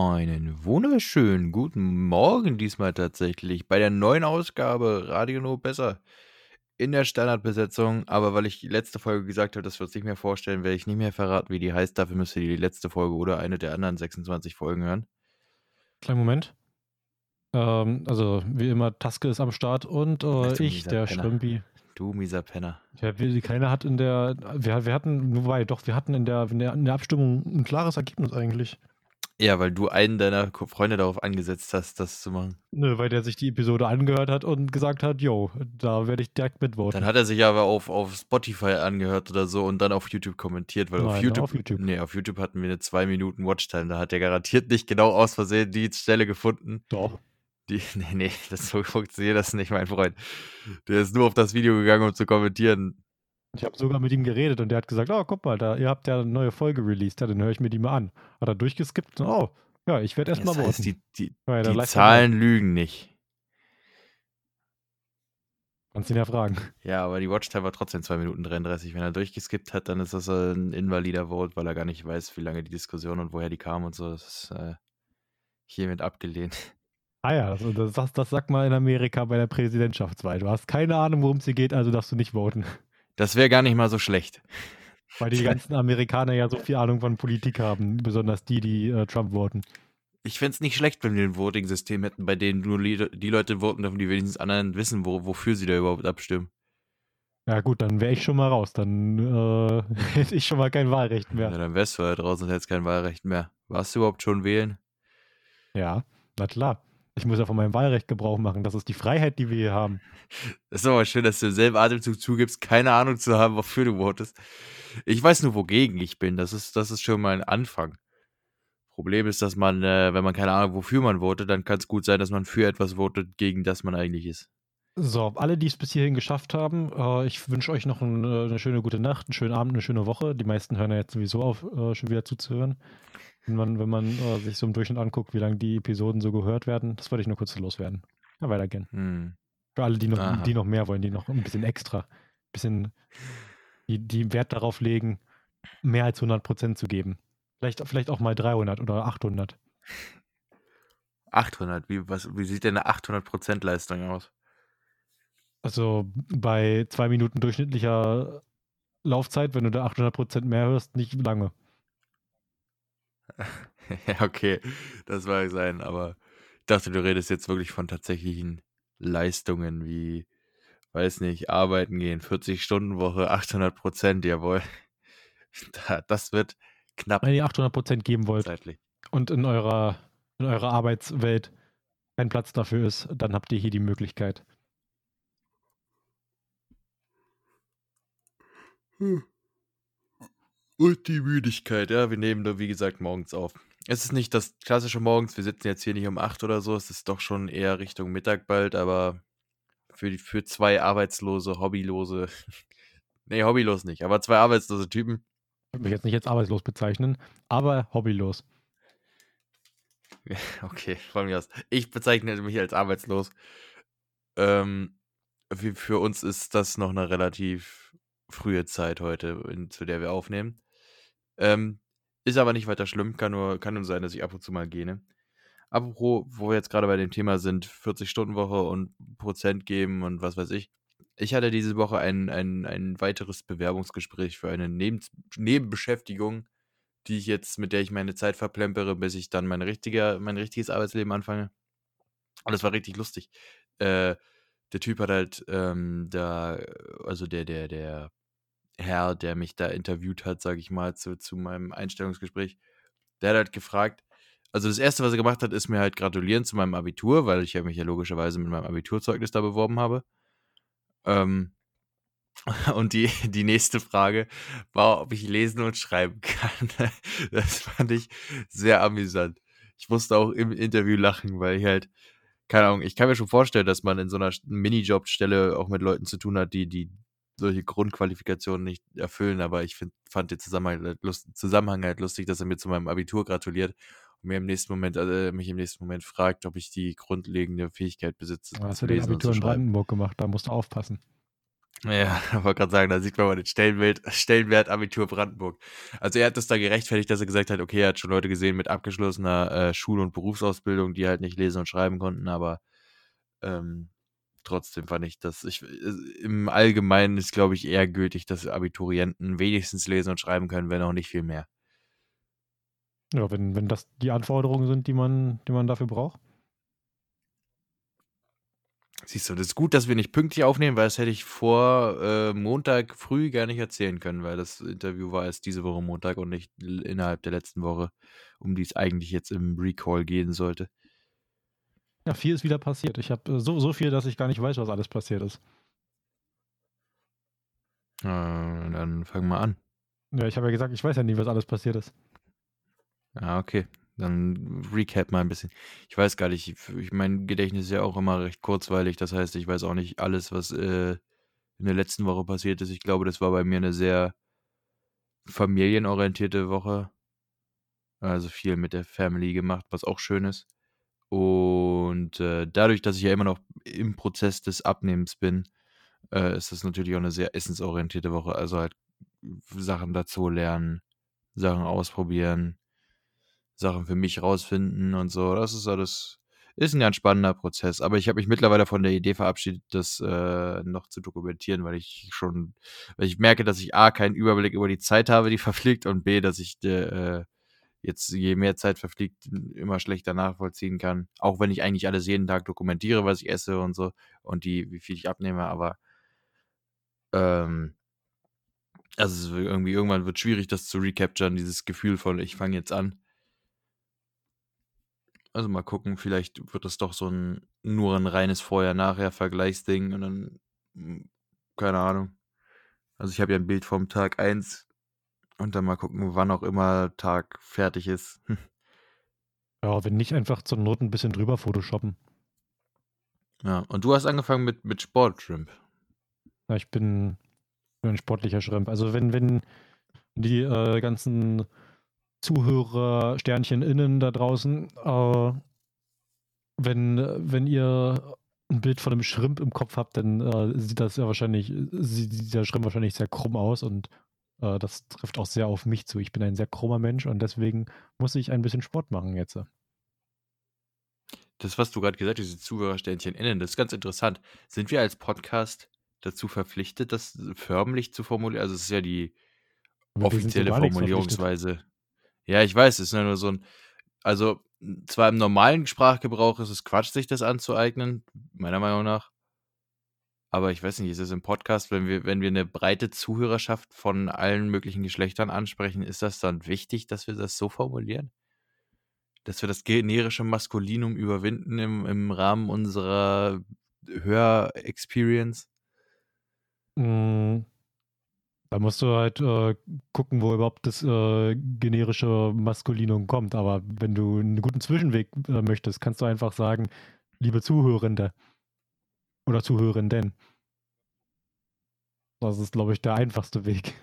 Einen wunderschönen guten Morgen diesmal tatsächlich bei der neuen Ausgabe Radio No Besser in der Standardbesetzung. Aber weil ich die letzte Folge gesagt habe, dass wir uns nicht mehr vorstellen, werde ich nicht mehr verraten, wie die heißt. Dafür müsst ihr die letzte Folge oder eine der anderen 26 Folgen hören. Kleinen Moment. Ähm, also, wie immer, Taske ist am Start und äh, ich, der. Schrömpi. Du mieser Penner. Ja, wir, keiner hat in der, wir, wir hatten, wobei, doch, wir hatten in der, in der, in der Abstimmung ein klares Ergebnis eigentlich. Ja, weil du einen deiner Freunde darauf angesetzt hast, das zu machen. Nö, weil der sich die Episode angehört hat und gesagt hat, yo, da werde ich direkt mitvoten. Dann hat er sich aber auf, auf Spotify angehört oder so und dann auf YouTube kommentiert, weil auf Nein, YouTube, auf YouTube. Nee, auf YouTube hatten wir eine 2 Minuten Watchtime. Da hat er garantiert nicht genau aus Versehen die Stelle gefunden. Doch. Die, nee, nee, das so funktioniert das nicht, mein Freund. Der ist nur auf das Video gegangen, um zu kommentieren. Ich habe sogar mit ihm geredet und der hat gesagt, oh, guck mal, da, ihr habt ja eine neue Folge released, ja, dann höre ich mir die mal an. Hat er durchgeskippt und, oh, ja, ich werde erstmal Das heißt, voten. die, die, Ja, die. Zahlen lügen nicht. Kannst ihn ja fragen. Ja, aber die Watchtime war trotzdem 2 Minuten 33. Wenn er durchgeskippt hat, dann ist das ein invalider Vote, weil er gar nicht weiß, wie lange die Diskussion und woher die kam und so. Das ist äh, hiermit abgelehnt. Ah ja, also das, das, das sagt man in Amerika bei der Präsidentschaftswahl. Du hast keine Ahnung, worum es hier geht, also darfst du nicht voten. Das wäre gar nicht mal so schlecht. Weil die ganzen Amerikaner ja so viel Ahnung von Politik haben, besonders die, die äh, Trump voten. Ich fände es nicht schlecht, wenn wir ein Voting-System hätten, bei dem nur die Leute voten dürfen, die wenigstens anderen wissen, wo, wofür sie da überhaupt abstimmen. Ja gut, dann wäre ich schon mal raus. Dann äh, hätte ich schon mal kein Wahlrecht Ja. mehr. dann wärst du da draußen und hättest kein Wahlrecht mehr. Warst du überhaupt schon wählen? Ja, na klar. Ich muss ja von meinem Wahlrecht Gebrauch machen. Das ist die Freiheit, die wir hier haben. Das ist aber schön, dass du im selben Atemzug zugibst, keine Ahnung zu haben, wofür du votest. Ich weiß nur, wogegen ich bin. Das ist, das ist schon mal ein Anfang. Problem ist, dass man, äh, wenn man keine Ahnung, wofür man votet, dann kann es gut sein, dass man für etwas votet, gegen das man eigentlich ist. So, alle, die es bis hierhin geschafft haben, äh, ich wünsche euch noch ein, äh, eine schöne gute Nacht, einen schönen Abend, eine schöne Woche. Die meisten hören ja jetzt sowieso auf, äh, schon wieder zuzuhören. Wenn man, wenn man äh, sich so im Durchschnitt anguckt, wie lange die Episoden so gehört werden, das wollte ich nur kurz loswerden. Ja, weiter gern. Hm. Für alle, die noch, Aha. die noch mehr wollen, die noch ein bisschen extra, ein bisschen, die, die Wert darauf legen, mehr als 100% zu geben. Vielleicht, vielleicht auch mal 300 oder 800. 800, wie, was, wie sieht denn eine 800% Leistung aus? Also bei zwei Minuten durchschnittlicher Laufzeit, wenn du da 800% mehr hörst, nicht lange. ja, okay, das mag sein, aber ich dachte, du redest jetzt wirklich von tatsächlichen Leistungen wie, weiß nicht, arbeiten gehen, 40-Stunden-Woche, 800 Prozent, jawohl. Da, das wird knapp Wenn ihr 800% geben wollt zeitlich. und in eurer, in eurer Arbeitswelt kein Platz dafür ist, dann habt ihr hier die Möglichkeit. Und die Müdigkeit, ja, wir nehmen da, wie gesagt, morgens auf. Es ist nicht das klassische morgens, wir sitzen jetzt hier nicht um 8 oder so, es ist doch schon eher Richtung Mittag bald, aber für, die, für zwei arbeitslose, hobbylose, nee, hobbylos nicht, aber zwei arbeitslose Typen, Ich würde mich jetzt nicht als arbeitslos bezeichnen, aber hobbylos. okay, von mir aus. Ich bezeichne mich als arbeitslos. Ähm, für, für uns ist das noch eine relativ frühe Zeit heute, in, zu der wir aufnehmen. Ähm, ist aber nicht weiter schlimm, kann nur, kann nur sein, dass ich ab und zu mal gähne. Apropos, wo wir jetzt gerade bei dem Thema sind, 40-Stunden-Woche und Prozent geben und was weiß ich. Ich hatte diese Woche ein, ein, ein weiteres Bewerbungsgespräch für eine Neben Nebenbeschäftigung, die ich jetzt, mit der ich meine Zeit verplempere, bis ich dann mein, richtiger, mein richtiges Arbeitsleben anfange. Und das war richtig lustig. Äh, der Typ hat halt ähm, da, also der, der, der Herr, der mich da interviewt hat, sage ich mal, zu, zu meinem Einstellungsgespräch, der hat halt gefragt, also das Erste, was er gemacht hat, ist mir halt gratulieren zu meinem Abitur, weil ich ja mich ja logischerweise mit meinem Abiturzeugnis da beworben habe. Ähm, und die, die nächste Frage war, ob ich lesen und schreiben kann. Das fand ich sehr amüsant. Ich musste auch im Interview lachen, weil ich halt, keine Ahnung, ich kann mir schon vorstellen, dass man in so einer Minijobstelle auch mit Leuten zu tun hat, die, die solche Grundqualifikationen nicht erfüllen, aber ich find, fand den Zusammenhang, halt lust, Zusammenhang halt lustig, dass er mir zu meinem Abitur gratuliert und mir im nächsten Moment, äh, mich im nächsten Moment fragt, ob ich die grundlegende Fähigkeit besitze, Da hast du den Abitur in. Brandenburg gemacht, da musst du aufpassen. Ja, ich wollte gerade sagen, da sieht man mal den Stellenwert, Stellenwert Abitur Brandenburg. Also er hat das da gerechtfertigt, dass er gesagt hat, okay, er hat schon Leute gesehen mit abgeschlossener äh, Schul- und Berufsausbildung, die halt nicht lesen und schreiben konnten, aber ähm, trotzdem fand ich das, ich, äh, im Allgemeinen ist, glaube ich, eher gültig, dass Abiturienten wenigstens lesen und schreiben können, wenn auch nicht viel mehr. Ja, wenn, wenn das die Anforderungen sind, die man, die man dafür braucht. Siehst du, das ist gut, dass wir nicht pünktlich aufnehmen, weil das hätte ich vor äh, Montag früh gar nicht erzählen können, weil das Interview war erst diese Woche Montag und nicht innerhalb der letzten Woche, um die es eigentlich jetzt im Recall gehen sollte. Ja, viel ist wieder passiert. Ich habe äh, so, so viel, dass ich gar nicht weiß, was alles passiert ist. Äh, dann fangen wir an. Ja, ich habe ja gesagt, ich weiß ja nie, was alles passiert ist. Ah, okay. Dann recap mal ein bisschen. Ich weiß gar nicht, ich, mein Gedächtnis ist ja auch immer recht kurzweilig. Das heißt, ich weiß auch nicht alles, was äh, in der letzten Woche passiert ist. Ich glaube, das war bei mir eine sehr familienorientierte Woche. Also viel mit der Family gemacht, was auch schön ist. Und äh, dadurch, dass ich ja immer noch im Prozess des Abnehmens bin, äh, ist das natürlich auch eine sehr essensorientierte Woche. Also halt Sachen dazu lernen, Sachen ausprobieren, Sachen für mich rausfinden und so. Das ist alles, ist ein ganz spannender Prozess. Aber ich habe mich mittlerweile von der Idee verabschiedet, das äh, noch zu dokumentieren, weil ich schon, weil ich merke, dass ich A, keinen Überblick über die Zeit habe, die verfliegt, und B, dass ich äh, jetzt, je mehr Zeit verfliegt, immer schlechter nachvollziehen kann. Auch wenn ich eigentlich alles jeden Tag dokumentiere, was ich esse und so und die, wie viel ich abnehme, aber ähm, also irgendwie irgendwann wird schwierig, das zu recapturen, dieses Gefühl von, ich fange jetzt an. Also mal gucken, vielleicht wird das doch so ein nur ein reines Vorher-Nachher-Vergleichsding und dann, hm, keine Ahnung. Also ich habe ja ein Bild vom Tag 1 und dann mal gucken, wann auch immer Tag fertig ist. Ja, wenn nicht einfach zur Not ein bisschen drüber photoshoppen. Ja, und du hast angefangen mit, mit Sport-Shrimp. Ja, ich bin ein sportlicher Shrimp. Also wenn, wenn die äh, ganzen Zuhörer, Sternchen innen da draußen, äh, wenn, wenn ihr ein Bild von einem Shrimp im Kopf habt, dann äh, sieht das ja wahrscheinlich, sieht der Shrimp wahrscheinlich sehr krumm aus und äh, das trifft auch sehr auf mich zu. Ich bin ein sehr krummer Mensch und deswegen muss ich ein bisschen Sport machen jetzt. Das, was du gerade gesagt hast, diese Zuhörersternchen innen, das ist ganz interessant. Sind wir als Podcast dazu verpflichtet, das förmlich zu formulieren? Also es ist ja die offizielle Formulierungsweise. Ja, ich weiß, es ist nur so ein, also zwar im normalen Sprachgebrauch ist es Quatsch, sich das anzueignen, meiner Meinung nach. Aber ich weiß nicht, ist es im Podcast, wenn wir, wenn wir eine breite Zuhörerschaft von allen möglichen Geschlechtern ansprechen, ist das dann wichtig, dass wir das so formulieren? Dass wir das generische Maskulinum überwinden im, im Rahmen unserer Hörexperience? Mm, da musst du halt äh, gucken, wo überhaupt das äh, generische Maskulinum kommt. Aber wenn du einen guten Zwischenweg äh, möchtest, kannst du einfach sagen, liebe Zuhörende oder Zuhörenden. Das ist, glaube ich, der einfachste Weg.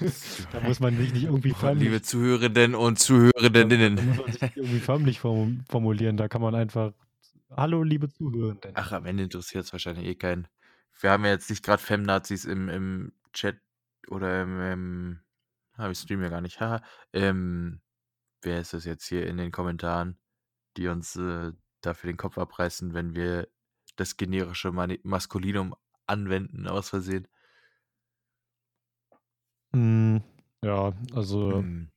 da muss man sich nicht irgendwie förmlich... Liebe Zuhörenden und Zuhörendeninnen. Da muss man sich nicht irgendwie förmlich formulieren. Da kann man einfach, hallo, liebe Zuhörenden. Ach, am Ende interessiert es wahrscheinlich eh keinen. Wir haben ja jetzt nicht gerade Femnazis im, im Chat oder im, im habe ich Stream ja gar nicht, haha, ähm, wer ist das jetzt hier in den Kommentaren, die uns äh, dafür den Kopf abreißen, wenn wir das generische Maskulinum anwenden aus Versehen? Mm, ja, also mm.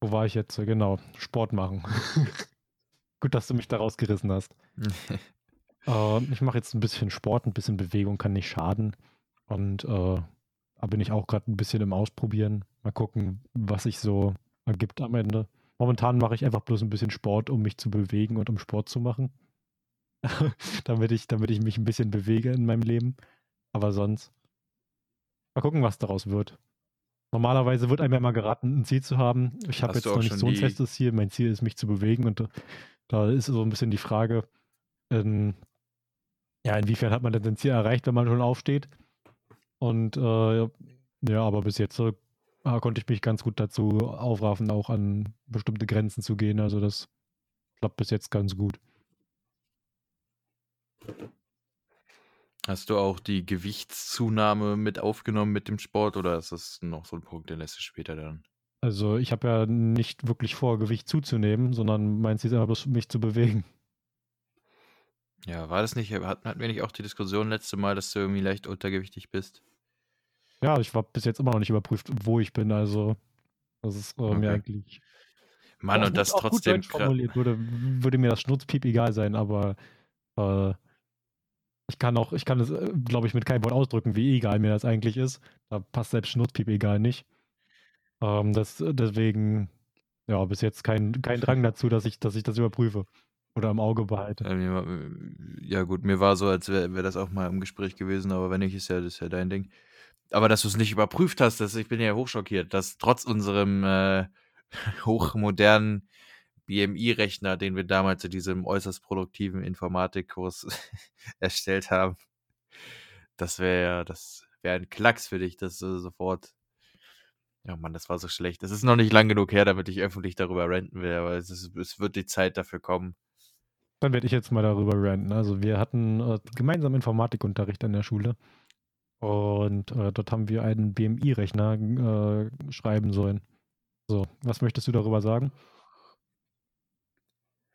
wo war ich jetzt? Genau, Sport machen. Gut, dass du mich da rausgerissen hast. äh, ich mache jetzt ein bisschen Sport, ein bisschen Bewegung kann nicht schaden. Und äh, da bin ich auch gerade ein bisschen im Ausprobieren. Mal gucken, was sich so ergibt am Ende. Momentan mache ich einfach bloß ein bisschen Sport, um mich zu bewegen und um Sport zu machen. damit, ich, damit ich mich ein bisschen bewege in meinem Leben. Aber sonst. Mal gucken, was daraus wird. Normalerweise wird einem ja mal geraten, ein Ziel zu haben. Ich habe jetzt noch nicht so ein festes Ziel. Mein Ziel ist, mich zu bewegen. Und da ist so ein bisschen die Frage, in, ja, inwiefern hat man denn sein Ziel erreicht, wenn man schon aufsteht? Und äh, ja, aber bis jetzt äh, konnte ich mich ganz gut dazu aufraffen, auch an bestimmte Grenzen zu gehen. Also das klappt bis jetzt ganz gut. Hast du auch die Gewichtszunahme mit aufgenommen mit dem Sport oder ist das noch so ein Punkt, den lässt du später dann? Also ich habe ja nicht wirklich vor, Gewicht zuzunehmen, sondern mein Ziel ist einfach bloß, mich zu bewegen. Ja, war das nicht, hatten, wir nicht auch die Diskussion letzte Mal, dass du irgendwie leicht untergewichtig bist? Ja, ich war bis jetzt immer noch nicht überprüft, wo ich bin, also das ist äh, mir Okay. eigentlich Mann, und gut, das gut trotzdem kra- formuliert würde, würde mir das Schnurzpiep egal sein, aber äh, ich kann auch, ich kann es, äh, glaube ich, mit keinem Wort ausdrücken, wie egal mir das eigentlich ist. Da passt selbst Schnurzpiep egal nicht. Ähm, das, deswegen, ja, bis jetzt kein, kein Drang dazu, dass ich, dass ich das überprüfe oder im Auge behalte. Äh, Ja, gut, mir war so, als wäre wär das auch mal im Gespräch gewesen, aber wenn nicht, ist ja, das ist ja dein Ding. Aber dass du es nicht überprüft hast, das, ich bin ja hochschockiert, dass trotz unserem äh, hochmodernen BMI-Rechner, den wir damals in diesem äußerst produktiven Informatikkurs erstellt haben, das wäre das wäre ein Klacks für dich, dass du sofort. Ja, Mann, das war so schlecht. Das ist noch nicht lang genug her, damit ich öffentlich darüber ranten will, aber es, ist, es wird die Zeit dafür kommen. Dann werde ich jetzt mal darüber ranten. Also wir hatten äh, gemeinsam Informatikunterricht an der Schule und äh, dort haben wir einen BMI-Rechner äh, schreiben sollen. So, was möchtest du darüber sagen?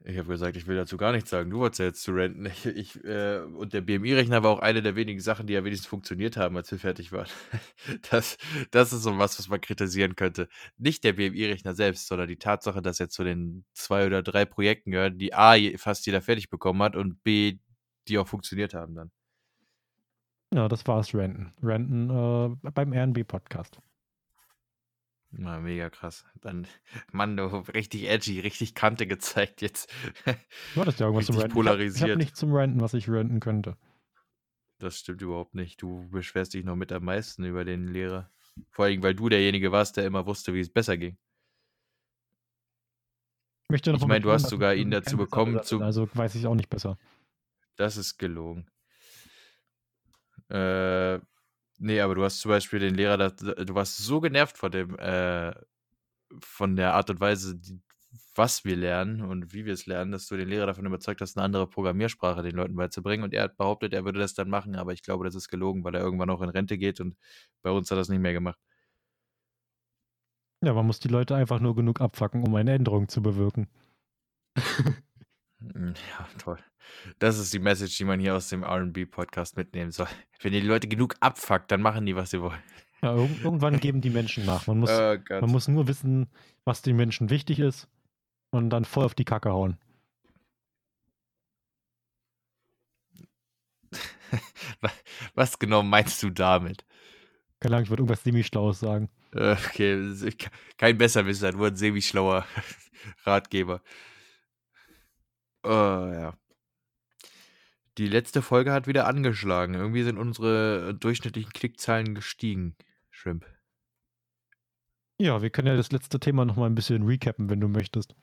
Ich habe gesagt, ich will dazu gar nichts sagen. Du wolltest ja jetzt zu renten. Ich, ich, äh, und der BMI-Rechner war auch eine der wenigen Sachen, die ja wenigstens funktioniert haben, als wir fertig waren. Das, das ist so was, was man kritisieren könnte. Nicht der BMI-Rechner selbst, sondern die Tatsache, dass er zu den zwei oder drei Projekten gehört, die A, fast jeder fertig bekommen hat und B, die auch funktioniert haben dann. Ja, das war's, Ranten. Ranten äh, beim RNB-Podcast. Na, mega krass. Dann, Mann, du richtig edgy, richtig Kante gezeigt jetzt. Du hattest ja irgendwas zum Richtig Ranten. Ich habe hab polarisiert. nichts zum Ranten, was ich ranten könnte. Das stimmt überhaupt nicht. Du beschwerst dich noch mit am meisten über den Lehrer. Vor allem, weil du derjenige warst, der immer wusste, wie es besser ging. Ich, möchte noch Ich meine, du hast sogar ihn dazu bekommen, zu. Also weiß ich auch nicht besser. Das ist gelogen. Äh, nee, aber du hast zum Beispiel den Lehrer, da, du warst so genervt von dem, äh, von der Art und Weise, die, was wir lernen und wie wir es lernen, dass du den Lehrer davon überzeugt hast, eine andere Programmiersprache den Leuten beizubringen. Und er hat behauptet, er würde das dann machen, aber ich glaube, das ist gelogen, weil er irgendwann auch in Rente geht und bei uns hat er das nicht mehr gemacht. Ja, man muss die Leute einfach nur genug abfacken, um eine Änderung zu bewirken. Mm, Ja, toll. Das ist die Message, die man hier aus dem RB-Podcast mitnehmen soll. Wenn ihr die Leute genug abfuckt, dann machen die, was sie wollen. Ja, irg irgendwann geben die Menschen nach. Man muss, Oh man muss nur wissen, was den Menschen wichtig ist und dann voll auf die Kacke hauen. Wa- Was genau meinst du damit? Keine Ahnung, ich würde irgendwas semi-Schlaues sagen. Äh, Okay, kein Besserwisser, nur ein semi-schlauer Ratgeber. Oh, ja. Die letzte Folge hat wieder angeschlagen. Irgendwie sind unsere durchschnittlichen Klickzahlen gestiegen. Shrimp. Ja, wir können ja das letzte Thema nochmal ein bisschen recappen, wenn du möchtest.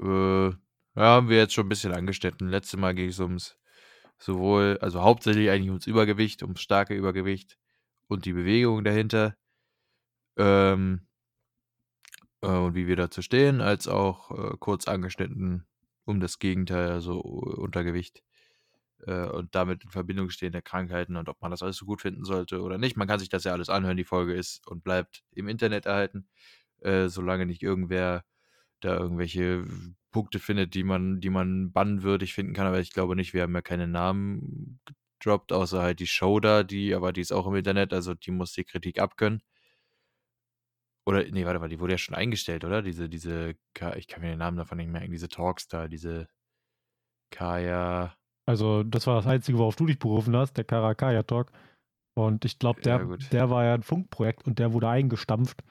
Äh, ja, haben wir jetzt schon ein bisschen angeschnitten. Letztes Mal ging es ums sowohl, also hauptsächlich eigentlich ums Übergewicht, ums starke Übergewicht und die Bewegung dahinter. Ähm, äh, und wie wir dazu stehen, als auch äh, kurz angeschnitten um das Gegenteil, also Untergewicht äh, und damit in Verbindung stehende Krankheiten und ob man das alles so gut finden sollte oder nicht. Man kann sich das ja alles anhören. Die Folge ist und bleibt im Internet erhalten, äh, solange nicht irgendwer da irgendwelche Punkte findet, die man, die man bannwürdig finden kann. Aber ich glaube nicht, wir haben ja keine Namen gedroppt, außer halt die Show da, die, aber die ist auch im Internet, also die muss die Kritik abkönnen. Oder, nee, warte mal, die wurde ja schon eingestellt, oder? Diese, diese, ich kann mir den Namen davon nicht merken, diese Talks da, diese Kaya. Also, das war das Einzige, worauf du dich berufen hast, der Karakaya-Talk. Und ich glaube, der, Ja, der war ja ein Funkprojekt und der wurde eingestampft,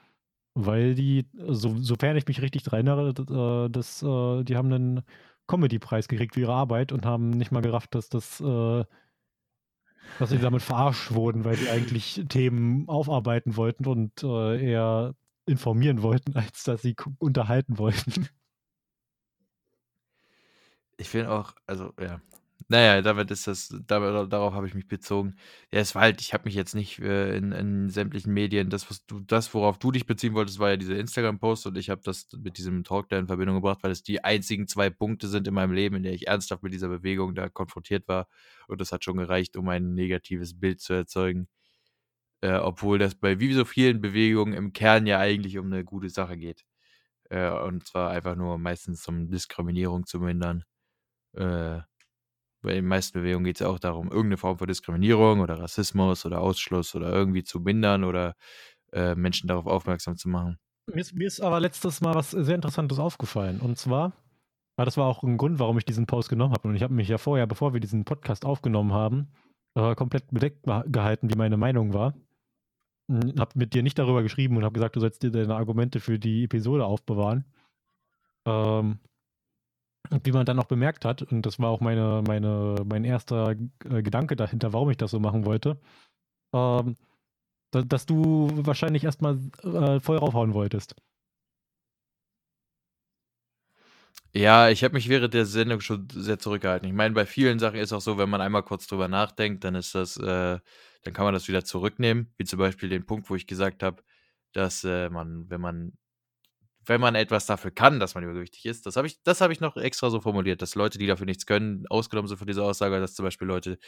weil die, so, sofern ich mich richtig daran erinnere, äh, das, äh, die haben einen Comedy-Preis gekriegt für ihre Arbeit und haben nicht mal gerafft, dass das, äh, dass sie damit verarscht wurden, weil die eigentlich Themen aufarbeiten wollten und äh, eher informieren wollten, als dass sie unterhalten wollten. Ich finde auch, also, ja, naja, damit ist das, da, darauf habe ich mich bezogen. Ja, es war halt, ich habe mich jetzt nicht äh, in, in, sämtlichen Medien, das, was du, das, worauf du dich beziehen wolltest, war ja dieser Instagram-Post und ich habe das mit diesem Talk da in Verbindung gebracht, weil es die einzigen zwei Punkte sind in meinem Leben, in der ich ernsthaft mit dieser Bewegung da konfrontiert war. Und das hat schon gereicht, um ein negatives Bild zu erzeugen. Äh, obwohl das bei wie so vielen Bewegungen im Kern ja eigentlich um eine gute Sache geht. Äh, und zwar einfach nur meistens um Diskriminierung zu mindern. Äh, bei den meisten Bewegungen geht es ja auch darum, irgendeine Form von Diskriminierung oder Rassismus oder Ausschluss oder irgendwie zu mindern oder äh, Menschen darauf aufmerksam zu machen. Mir ist, mir ist aber letztes Mal was sehr Interessantes aufgefallen. Und zwar, weil das war auch ein Grund, warum ich diesen Post genommen habe. Und ich habe mich ja vorher, bevor wir diesen Podcast aufgenommen haben, äh, komplett bedeckt gehalten, wie meine Meinung war. Habe mit dir nicht darüber geschrieben und habe gesagt, du sollst dir deine Argumente für die Episode aufbewahren. Ähm, und wie man dann auch bemerkt hat, und das war auch meine, meine, mein erster äh, Gedanke dahinter, warum ich das so machen wollte, ähm, da, dass du wahrscheinlich erstmal äh, voll raufhauen wolltest. Ja, ich habe mich während der Sendung schon sehr zurückgehalten. Ich meine, bei vielen Sachen ist auch so, wenn man einmal kurz drüber nachdenkt, dann ist das, äh, dann kann man das wieder zurücknehmen. Wie zum Beispiel den Punkt, wo ich gesagt habe, dass äh, man, wenn man wenn man etwas dafür kann, dass man übergewichtig ist. Das habe ich, das ich noch extra so formuliert, dass Leute, die dafür nichts können, ausgenommen sind von dieser Aussage, dass zum Beispiel Leute,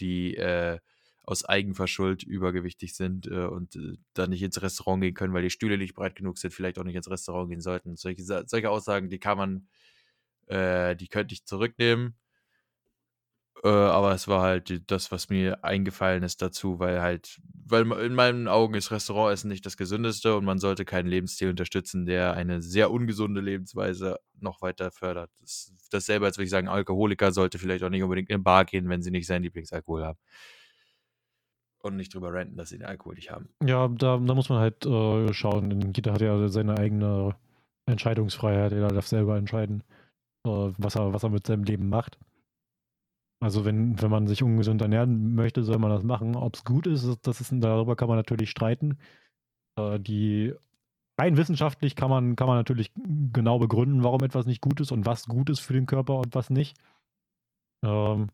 die äh, aus Eigenverschuld übergewichtig sind äh, und äh, dann nicht ins Restaurant gehen können, weil die Stühle nicht breit genug sind, vielleicht auch nicht ins Restaurant gehen sollten. Solche, solche Aussagen, die kann man, äh, die könnte ich zurücknehmen. Äh, aber es war halt das, was mir eingefallen ist dazu, weil halt, weil in meinen Augen ist Restaurantessen nicht das Gesündeste und man sollte keinen Lebensstil unterstützen, der eine sehr ungesunde Lebensweise noch weiter fördert. Das, dasselbe, als würde ich sagen, Alkoholiker sollte vielleicht auch nicht unbedingt in eine Bar gehen, wenn sie nicht seinen Lieblingsalkohol haben. Und nicht drüber ranten, dass sie den Alkohol nicht haben. Ja, da, da muss man halt äh, schauen. Jeder hat ja seine eigene Entscheidungsfreiheit. Jeder darf selber entscheiden, äh, was, er, was er mit seinem Leben macht. Also wenn, wenn man sich ungesund ernähren möchte, soll man das machen. Ob es gut ist, das ist, darüber kann man natürlich streiten. Äh, die rein wissenschaftlich kann man, kann man natürlich genau begründen, warum etwas nicht gut ist und was gut ist für den Körper und was nicht. Ähm,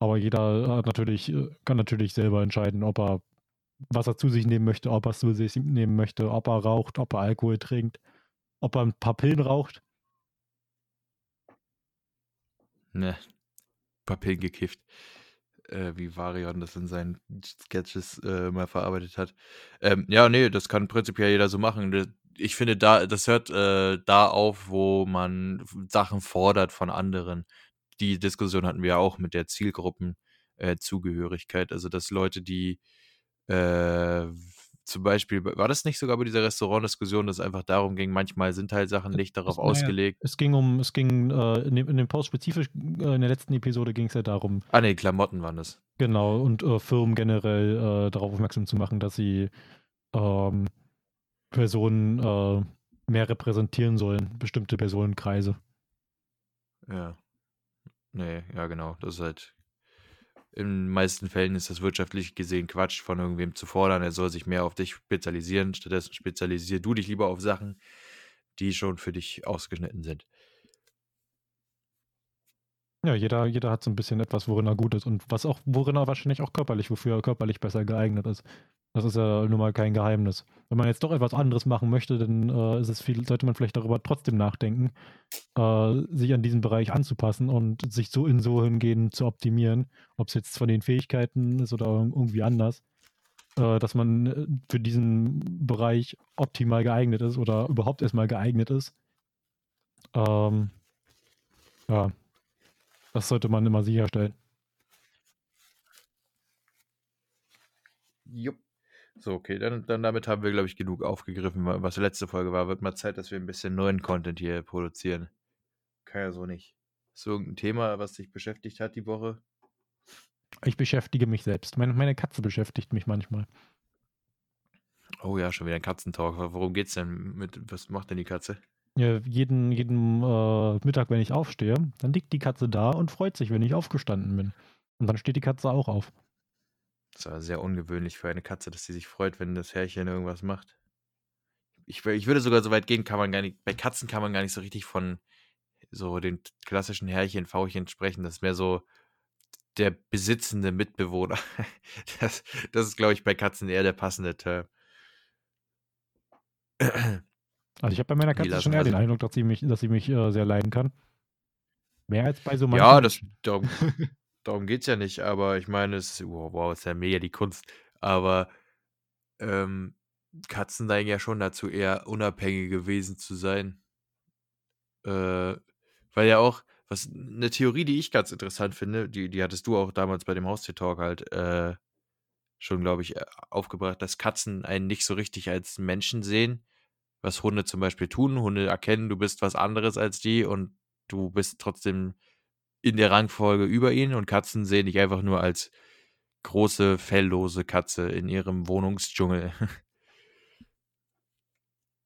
aber jeder natürlich, kann natürlich selber entscheiden, ob er was er zu sich nehmen möchte, ob er es zu sich nehmen möchte, ob er raucht, ob er Alkohol trinkt, ob er ein paar Pillen raucht. Ne, paar Pillen gekifft, äh, wie Varion das in seinen Sketches äh, mal verarbeitet hat. Ähm, ja, nee, das kann prinzipiell jeder so machen. Ich finde, da, das hört äh, da auf, wo man Sachen fordert von anderen. Die Diskussion hatten wir ja auch mit der Zielgruppenzugehörigkeit. also, dass Leute, die äh, zum Beispiel, war das nicht sogar bei dieser Restaurantdiskussion, dass es einfach darum ging, manchmal sind halt Sachen nicht darauf es, ausgelegt. Es ging um, es ging äh, in, dem, in, dem, Post spezifisch, äh, in der letzten Episode ging es ja darum. Ah ne, Klamotten waren das. Genau, und äh, Firmen generell äh, darauf aufmerksam zu machen, dass sie ähm, Personen äh, mehr repräsentieren sollen, bestimmte Personenkreise. Ja. Nee, ja genau, das ist halt in den meisten Fällen ist das wirtschaftlich gesehen Quatsch, von irgendwem zu fordern. Er soll sich mehr auf dich spezialisieren. Stattdessen spezialisier du dich lieber auf Sachen, die schon für dich ausgeschnitten sind. Ja, jeder, jeder hat so ein bisschen etwas, worin er gut ist und was auch, worin er wahrscheinlich auch körperlich, wofür er körperlich besser geeignet ist. Das ist ja nun mal kein Geheimnis. Wenn man jetzt doch etwas anderes machen möchte, dann äh, ist es viel, sollte man vielleicht darüber trotzdem nachdenken, äh, sich an diesen Bereich anzupassen und sich so in so hingehen zu optimieren, ob es jetzt von den Fähigkeiten ist oder irgendwie anders, äh, dass man äh, für diesen Bereich optimal geeignet ist oder überhaupt erstmal geeignet ist. Ähm, ja, das sollte man immer sicherstellen. Jupp. So, okay, dann, dann damit haben wir, glaube ich, genug aufgegriffen, was letzte Folge war. Wird mal Zeit, dass wir ein bisschen neuen Content hier produzieren. Kann ja so nicht. Ist so irgendein Thema, was dich beschäftigt hat die Woche? Ich beschäftige mich selbst. Meine, meine Katze beschäftigt mich manchmal. Oh ja, schon wieder ein Katzentalk. Worum geht's denn? Mit, was macht denn die Katze? Ja, jeden jeden äh, Mittag, wenn ich aufstehe, dann liegt die Katze da und freut sich, wenn ich aufgestanden bin. Und dann steht die Katze auch auf. Das war sehr ungewöhnlich für eine Katze, dass sie sich freut, wenn das Herrchen irgendwas macht. Ich, ich würde sogar so weit gehen, kann man gar nicht, bei Katzen kann man gar nicht so richtig von so den klassischen Herrchen, Fauchen sprechen. Das ist mehr so der besitzende Mitbewohner. Das, das ist, glaube ich, bei Katzen eher der passende Term. Also ich habe bei meiner Katze schon eher den also- Eindruck, dass sie mich, dass sie mich äh, sehr leiden kann. Mehr als bei so manchen Ja, das, Menschen. darum, geht es ja nicht, aber ich meine, es wow, wow, ist ja mega die Kunst. Aber ähm, Katzen neigen ja schon dazu, eher unabhängige Wesen zu sein. Äh, weil ja auch, was eine Theorie, die ich ganz interessant finde, die, die hattest du auch damals bei dem Haustier-Talk halt äh, schon, glaube ich, äh, aufgebracht, dass Katzen einen nicht so richtig als Menschen sehen, was Hunde zum Beispiel tun. Hunde erkennen, du bist was anderes als die und du bist trotzdem in der Rangfolge über ihnen und Katzen sehen dich einfach nur als große, felllose Katze in ihrem Wohnungsdschungel.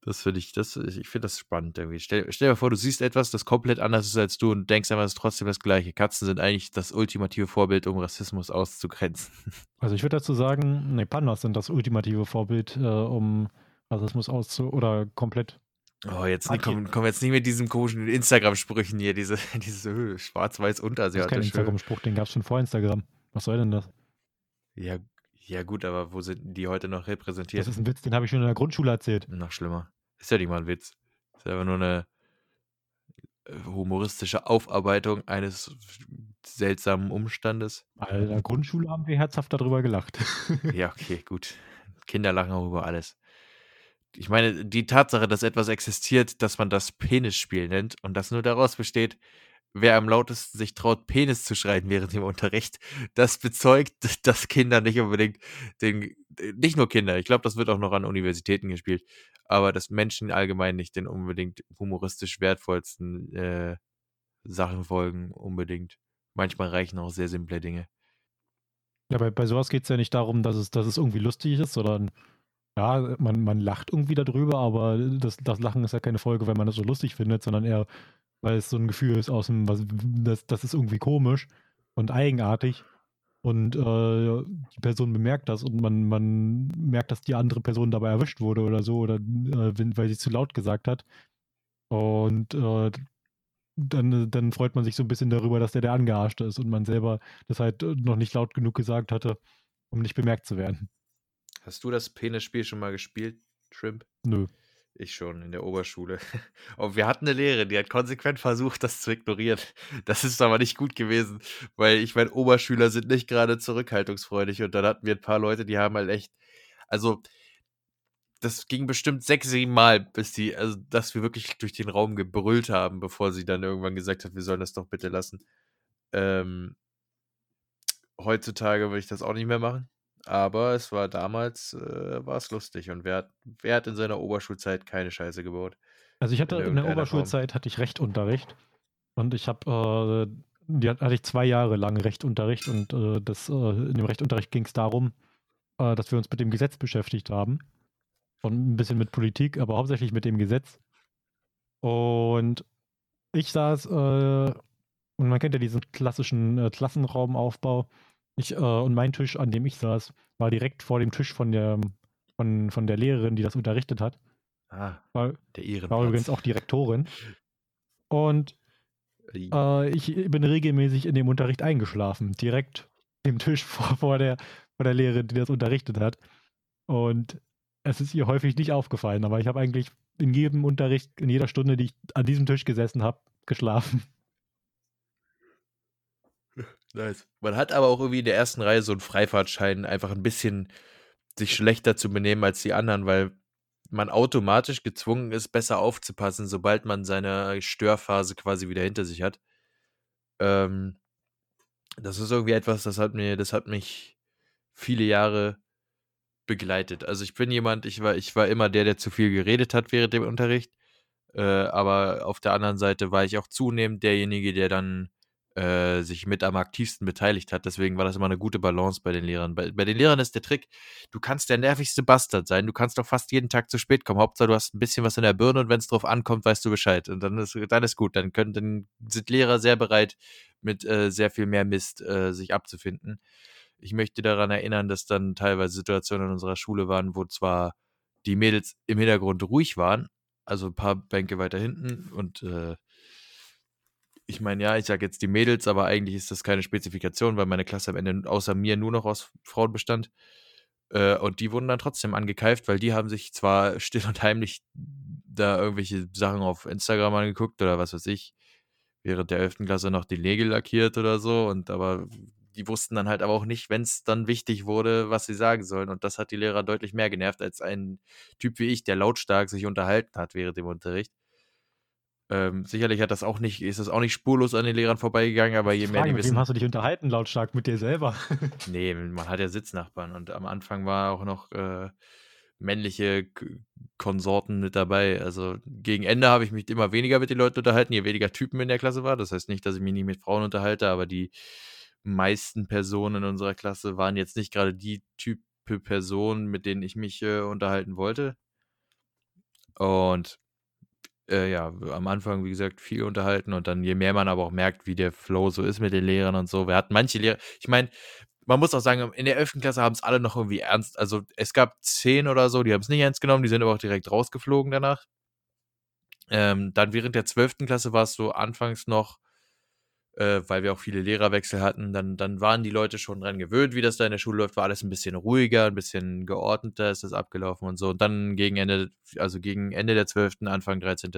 Das finde ich, das, ich finde das spannend irgendwie. Stell, stell dir vor, du siehst etwas, das komplett anders ist als du und denkst einfach, es ist trotzdem das Gleiche. Katzen sind eigentlich das ultimative Vorbild, um Rassismus auszugrenzen. Also ich würde dazu sagen, nee, Pandas sind das ultimative Vorbild, äh, um Rassismus auszu... oder komplett. Oh, jetzt Okay. nicht, komm, komm jetzt nicht mit diesem komischen Instagram-Sprüchen hier, diese, diese schwarz-weiß Das ist kein. Instagram-Spruch, den gab es schon vor Instagram. Was soll denn das? Ja, ja, gut, aber wo sind die heute noch repräsentiert? Das ist ein Witz, den habe ich schon in der Grundschule erzählt. Noch schlimmer. Ist ja nicht mal ein Witz. Ist einfach nur eine äh, humoristische Aufarbeitung eines seltsamen Umstandes. In der Grundschule haben wir herzhaft darüber gelacht. Ja, okay, gut. Kinder lachen auch über alles. Ich meine, die Tatsache, dass etwas existiert, dass man das Penisspiel nennt und das nur daraus besteht, wer am lautesten sich traut, Penis zu schreien während dem Unterricht, das bezeugt, dass Kinder nicht unbedingt den, nicht nur Kinder, ich glaube, das wird auch noch an Universitäten gespielt, aber dass Menschen allgemein nicht den unbedingt humoristisch wertvollsten äh, Sachen folgen, unbedingt. Manchmal reichen auch sehr simple Dinge. Ja, bei, bei sowas geht es ja nicht darum, dass es, dass es irgendwie lustig ist, sondern ja, man, man lacht irgendwie darüber, aber das, das Lachen ist ja keine Folge, weil man das so lustig findet, sondern eher, weil es so ein Gefühl ist aus dem, was, das, das ist irgendwie komisch und eigenartig. Und äh, die Person bemerkt das und man, man merkt, dass die andere Person dabei erwischt wurde oder so, oder äh, weil sie zu laut gesagt hat. Und äh, dann, dann freut man sich so ein bisschen darüber, dass der der Angearschte ist und man selber das halt noch nicht laut genug gesagt hatte, um nicht bemerkt zu werden. Hast du das Penisspiel schon mal gespielt, Shrimp? Nö. Ich schon in der Oberschule. Und wir hatten eine Lehrerin, die hat konsequent versucht, das zu ignorieren. Das ist aber nicht gut gewesen, weil ich meine, Oberschüler sind nicht gerade zurückhaltungsfreudig und dann hatten wir ein paar Leute, die haben halt echt, also das ging bestimmt sechs, sieben Mal, bis die, also dass wir wirklich durch den Raum gebrüllt haben, bevor sie dann irgendwann gesagt hat, wir sollen das doch bitte lassen. Ähm, heutzutage würde ich das auch nicht mehr machen. Aber es war damals, äh, war es lustig. Und wer hat, wer hat in seiner Oberschulzeit keine Scheiße gebaut? Also ich hatte In in der irgendeiner Form. Oberschulzeit hatte ich Rechtunterricht und ich habe, äh, die hatte ich zwei Jahre lang Rechtunterricht und äh, das, äh, in dem Rechtunterricht ging es darum, äh, dass wir uns mit dem Gesetz beschäftigt haben und ein bisschen mit Politik, aber hauptsächlich mit dem Gesetz. Und ich saß, äh, und man kennt ja diesen klassischen Klassenraumaufbau. Ich, äh, und mein Tisch, an dem ich saß, war direkt vor dem Tisch von der, von, von der Lehrerin, die das unterrichtet hat. Ah, War, der war übrigens Ehrenplatz. auch Direktorin. Und äh, ich bin regelmäßig in dem Unterricht eingeschlafen. Direkt dem Tisch vor, vor, der, vor der Lehrerin, die das unterrichtet hat. Und es ist ihr häufig nicht aufgefallen, aber ich habe eigentlich in jedem Unterricht, in jeder Stunde, die ich an diesem Tisch gesessen habe, geschlafen. Nice. Man hat aber auch irgendwie in der ersten Reihe so einen Freifahrtschein, einfach ein bisschen sich schlechter zu benehmen als die anderen, weil man automatisch gezwungen ist, besser aufzupassen, sobald man seine Störphase quasi wieder hinter sich hat. Ähm, das ist irgendwie etwas, das hat mir, das hat mich viele Jahre begleitet. Also ich bin jemand, ich war, ich war immer der, der zu viel geredet hat während dem Unterricht. Äh, aber auf der anderen Seite war ich auch zunehmend derjenige, der dann äh, sich mit am aktivsten beteiligt hat. Deswegen war das immer eine gute Balance bei den Lehrern. Bei, bei den Lehrern ist der Trick, du kannst der nervigste Bastard sein. Du kannst doch fast jeden Tag zu spät kommen. Hauptsache, du hast ein bisschen was in der Birne und wenn es drauf ankommt, weißt du Bescheid. Und dann ist, dann ist gut. Dann, können, dann sind Lehrer sehr bereit, mit äh, sehr viel mehr Mist äh, sich abzufinden. Ich möchte daran erinnern, dass dann teilweise Situationen in unserer Schule waren, wo zwar die Mädels im Hintergrund ruhig waren, also ein paar Bänke weiter hinten und äh, ich meine, ja, ich sage jetzt die Mädels, aber eigentlich ist das keine Spezifikation, weil meine Klasse am Ende außer mir nur noch aus Frauen bestand. Äh, und die wurden dann trotzdem angekeift, weil die haben sich zwar still und heimlich da irgendwelche Sachen auf Instagram angeguckt oder was weiß ich, während der 11. Klasse noch die Nägel lackiert oder so und aber die wussten dann halt aber auch nicht, wenn es dann wichtig wurde, was sie sagen sollen. Und das hat die Lehrer deutlich mehr genervt als ein Typ wie ich, der lautstark sich unterhalten hat während dem Unterricht. Ähm, sicherlich hat das auch nicht, ist das auch nicht spurlos an den Lehrern vorbeigegangen, aber je mehr Fragen, die mit wem wissen. hast du dich unterhalten, lautstark mit dir selber? Nee, man hat ja Sitznachbarn und am Anfang war auch noch äh, männliche Konsorten mit dabei. Also gegen Ende habe ich mich immer weniger mit den Leuten unterhalten, je weniger Typen in der Klasse war. Das heißt nicht, dass ich mich nie mit Frauen unterhalte, aber die meisten Personen in unserer Klasse waren jetzt nicht gerade die Type Personen, mit denen ich mich äh, unterhalten wollte. Und äh, ja, am Anfang, wie gesagt, viel unterhalten und dann, je mehr man aber auch merkt, wie der Flow so ist mit den Lehrern und so. Wir hatten manche Lehrer, ich meine, man muss auch sagen, in der 11. Klasse haben es alle noch irgendwie ernst. Also es gab zehn oder so, die haben es nicht ernst genommen, die sind aber auch direkt rausgeflogen danach. Ähm, dann während der 12. Klasse war es so anfangs noch, äh, weil wir auch viele Lehrerwechsel hatten, dann, dann waren die Leute schon dran gewöhnt, wie das da in der Schule läuft, war alles ein bisschen ruhiger, ein bisschen geordneter ist das abgelaufen und so. Und dann gegen Ende, also gegen Ende der 12., Anfang 13.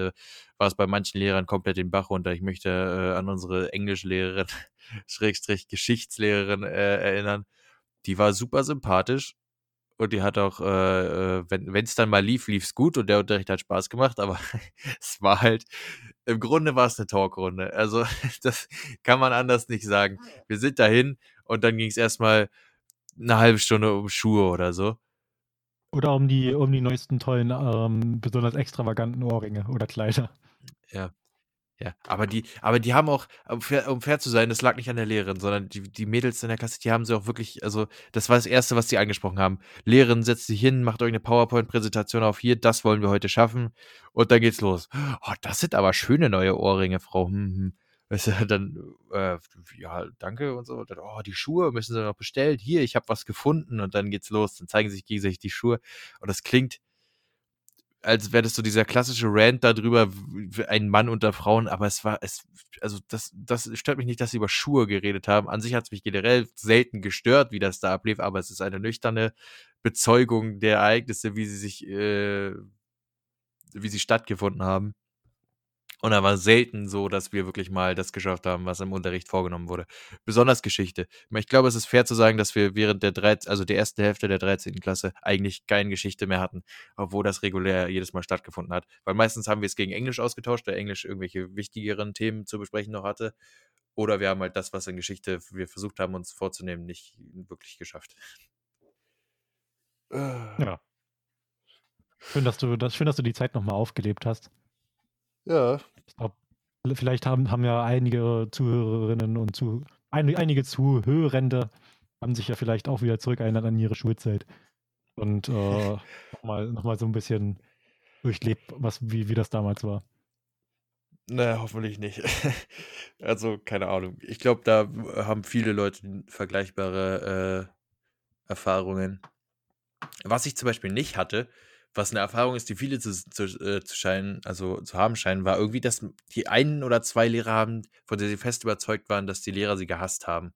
war es bei manchen Lehrern komplett den Bach runter. Ich möchte äh, an unsere Englischlehrerin, Schrägstrich Geschichtslehrerin äh, erinnern. Die war super sympathisch und die hat auch, äh, äh wenn es dann mal lief, lief es gut und der Unterricht hat Spaß gemacht, aber es war halt, im Grunde war es eine Talkrunde. Also das kann man anders nicht sagen. Wir sind dahin und dann ging es erstmal eine halbe Stunde um Schuhe oder so. Oder um die, um die neuesten tollen, ähm, besonders extravaganten Ohrringe oder Kleider. Ja. Ja, aber die, aber die haben auch, um fair, um fair zu sein, das lag nicht an der Lehrerin, sondern die, die Mädels in der Klasse, die haben sie auch wirklich, also das war das Erste, was sie angesprochen haben. Lehrerin setzt sich hin, macht euch eine PowerPoint-Präsentation auf hier, das wollen wir heute schaffen und dann geht's los. Oh, das sind aber schöne neue Ohrringe, Frau. Hm, hm. Weißt du, dann, äh, ja, danke und so. Dann, oh, die Schuhe müssen sie noch bestellen. Hier, ich habe was gefunden und dann geht's los. Dann zeigen sich gegenseitig die Schuhe und das klingt als wäre das so dieser klassische Rant darüber, ein Mann unter Frauen, aber es war, es, also das, das stört mich nicht, dass sie über Schuhe geredet haben. An sich hat es mich generell selten gestört, wie das da ablief, aber es ist eine nüchterne Bezeugung der Ereignisse, wie sie sich, äh, wie sie stattgefunden haben. Und da war selten so, dass wir wirklich mal das geschafft haben, was im Unterricht vorgenommen wurde. Besonders Geschichte. Ich glaube, es ist fair zu sagen, dass wir während der 13, also der ersten Hälfte der 13. Klasse eigentlich keine Geschichte mehr hatten, obwohl das regulär jedes Mal stattgefunden hat. Weil meistens haben wir es gegen Englisch ausgetauscht, weil Englisch irgendwelche wichtigeren Themen zu besprechen noch hatte. Oder wir haben halt das, was in Geschichte wir versucht haben, uns vorzunehmen, nicht wirklich geschafft. Ja. Schön, dass du, das, schön, dass du die Zeit nochmal aufgelebt hast. Ja. Ich glaube, vielleicht haben, haben ja einige Zuhörerinnen und zu, ein, einige Zuhörende haben sich ja vielleicht auch wieder zurückerinnert an ihre Schulzeit und äh, nochmal noch mal so ein bisschen durchlebt, was, wie, wie das damals war. Naja, hoffentlich nicht. also, keine Ahnung. Ich glaube, da haben viele Leute vergleichbare äh, Erfahrungen. Was ich zum Beispiel nicht hatte, was eine Erfahrung ist, die viele zu, zu, äh, zu scheinen, also zu haben scheinen, war irgendwie, dass die einen oder zwei Lehrer haben, von denen sie fest überzeugt waren, dass die Lehrer sie gehasst haben.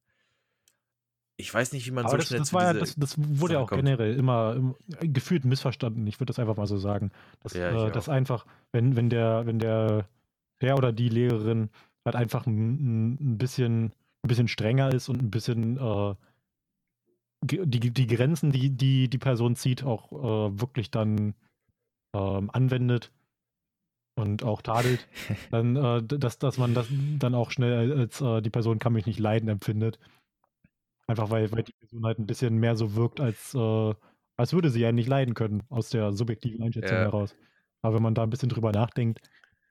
Ich weiß nicht, wie man Aber so das, schnell das, zu war ja, das, das wurde ja auch kommt. generell immer, im- gefühlt missverstanden. Ich würde das einfach mal so sagen. Dass, Ja, äh, dass einfach, wenn, wenn der, wenn der, der oder die Lehrerin halt einfach ein, ein, bisschen, ein bisschen strenger ist und ein bisschen äh, die, die Grenzen, die, die die Person zieht, auch äh, wirklich dann ähm, anwendet und auch tadelt, dann, äh, dass, dass man das dann auch schnell als äh, die Person kann mich nicht leiden empfindet. Einfach weil, weil die Person halt ein bisschen mehr so wirkt, als, äh, als würde sie ja nicht leiden können, aus der subjektiven Einschätzung Ja. heraus. Aber wenn man da ein bisschen drüber nachdenkt,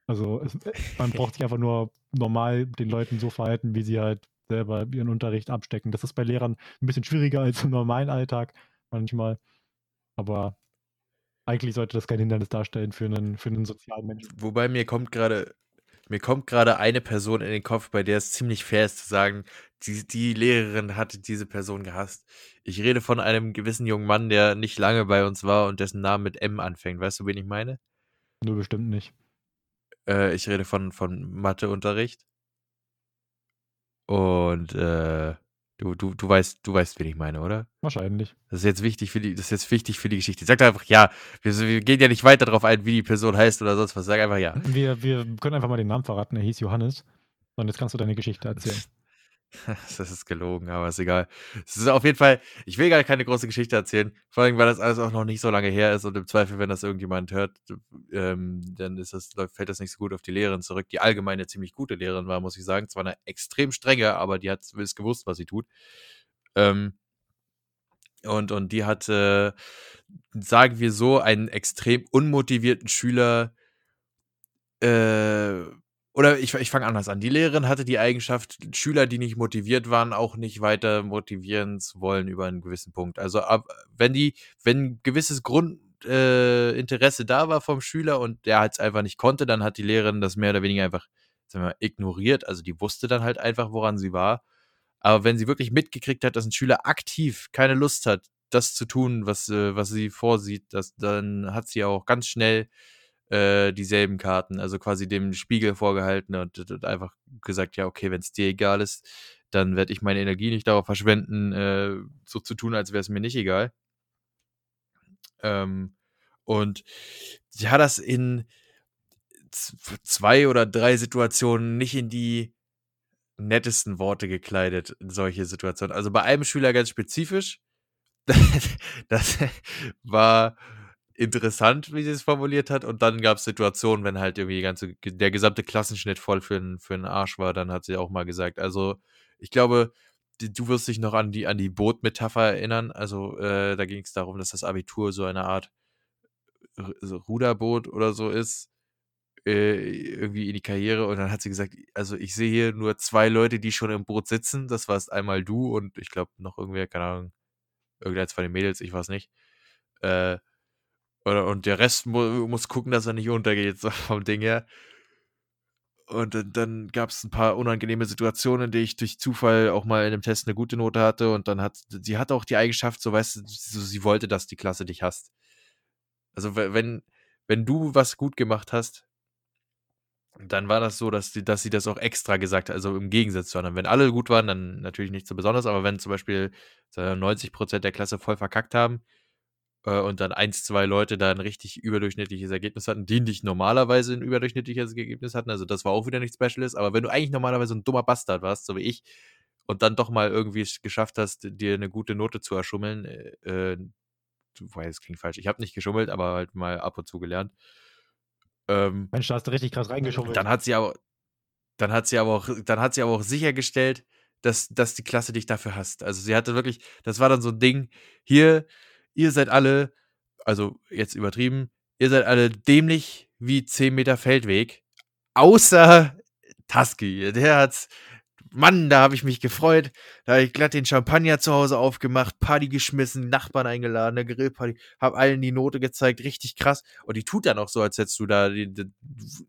also es, man braucht sich einfach nur normal den Leuten so verhalten, wie sie halt selber ihren Unterricht abstecken. Das ist bei Lehrern ein bisschen schwieriger als im normalen Alltag manchmal. Aber eigentlich sollte das kein Hindernis darstellen für einen, für einen sozialen Menschen. Wobei mir kommt gerade mir kommt gerade eine Person in den Kopf, bei der es ziemlich fair ist zu sagen, die, die Lehrerin hatte diese Person gehasst. Ich rede von einem gewissen jungen Mann, der nicht lange bei uns war und dessen Name mit M anfängt. Weißt du, wen ich meine? Nur bestimmt nicht. Äh, ich rede von, von Matheunterricht. Und äh, du, du, du weißt, du weißt, wen ich meine, oder? Wahrscheinlich. Das ist jetzt wichtig für die, das ist jetzt wichtig für die Geschichte. Sag einfach ja. Wir, wir gehen ja nicht weiter darauf ein, wie die Person heißt oder sonst was. Sag einfach ja. Wir, wir können einfach mal den Namen verraten. Er hieß Johannes. Und jetzt kannst du deine Geschichte erzählen. Das ist gelogen, aber ist egal. Es ist auf jeden Fall, ich will gar keine große Geschichte erzählen, vor allem, weil das alles auch noch nicht so lange her ist und im Zweifel, wenn das irgendjemand hört, ähm, dann ist das, fällt das nicht so gut auf die Lehrerin zurück, die allgemeine ziemlich gute Lehrerin war, muss ich sagen. Zwar eine extrem strenge, aber die hat es gewusst, was sie tut. Ähm, und, und die hat, äh, sagen wir so, einen extrem unmotivierten Schüler äh, oder ich, ich fange anders an. Die Lehrerin hatte die Eigenschaft, Schüler, die nicht motiviert waren, auch nicht weiter motivieren zu wollen über einen gewissen Punkt. Also ab, wenn die, wenn ein gewisses Grundinteresse äh, da war vom Schüler und der halt einfach nicht konnte, dann hat die Lehrerin das mehr oder weniger einfach wir, ignoriert. Also die wusste dann halt einfach, woran sie war. Aber wenn sie wirklich mitgekriegt hat, dass ein Schüler aktiv keine Lust hat, das zu tun, was, äh, was sie vorsieht, das, dann hat sie auch ganz schnell äh, dieselben Karten, also quasi dem Spiegel vorgehalten und, und einfach gesagt, ja, okay, wenn es dir egal ist, dann werde ich meine Energie nicht darauf verschwenden, äh, so zu tun, als wäre es mir nicht egal. Ähm, und sie hat das in zwei oder drei Situationen nicht in die nettesten Worte gekleidet, in solche Situationen. Also bei einem Schüler ganz spezifisch, das war interessant, wie sie es formuliert hat. Und dann gab es Situationen, wenn halt irgendwie ganze, der gesamte Klassenschnitt voll für, n, für Arsch war, dann hat sie auch mal gesagt. Also, ich glaube, du wirst dich noch an die, an die Boot-Metapher erinnern. Also, äh, da ging es darum, dass das Abitur so eine Art Ruderboot oder so ist. Äh, irgendwie in die Karriere. Und dann hat sie gesagt, also ich sehe hier nur zwei Leute, die schon im Boot sitzen. Das warst einmal du und ich glaube noch irgendwer, keine Ahnung, irgendeins von den Mädels, ich weiß nicht. Äh, und der Rest mu muss gucken, dass er nicht untergeht, so vom Ding her. Und dann, dann gab es ein paar unangenehme Situationen, in denen ich durch Zufall auch mal in dem Test eine gute Note hatte. Und dann hat sie hat auch die Eigenschaft, so weißt du, so, sie wollte, dass die Klasse dich hasst. Also wenn, wenn du was gut gemacht hast, dann war das so, dass, die, dass sie das auch extra gesagt hat, also im Gegensatz zu anderen. Wenn alle gut waren, dann natürlich nicht so besonders, aber wenn zum Beispiel 90% der Klasse voll verkackt haben, äh, und dann eins, zwei Leute da ein richtig überdurchschnittliches Ergebnis hatten, die nicht normalerweise ein überdurchschnittliches Ergebnis hatten. Also das war auch wieder nichts Speciales. Aber wenn du eigentlich normalerweise ein dummer Bastard warst, so wie ich, und dann doch mal irgendwie es geschafft hast, dir eine gute Note zu erschummeln, äh, äh weiß, es klingt falsch. Ich habe nicht geschummelt, aber halt mal ab und zu gelernt. Ähm, Mensch, da hast du richtig krass reingeschummelt. Dann hat sie aber, dann hat sie aber auch, dann hat sie aber auch sichergestellt, dass, dass die Klasse dich dafür hasst. Also sie hatte wirklich, das war dann so ein Ding, hier, ihr seid alle, also jetzt übertrieben, ihr seid alle dämlich wie 10 Meter Feldweg, außer Tusky. Der hat's, Mann, da habe ich mich gefreut. Da habe ich glatt den Champagner zu Hause aufgemacht, Party geschmissen, Nachbarn eingeladen, eine Grillparty, habe allen die Note gezeigt, richtig krass. Und die tut dann auch so, als hättest du da die,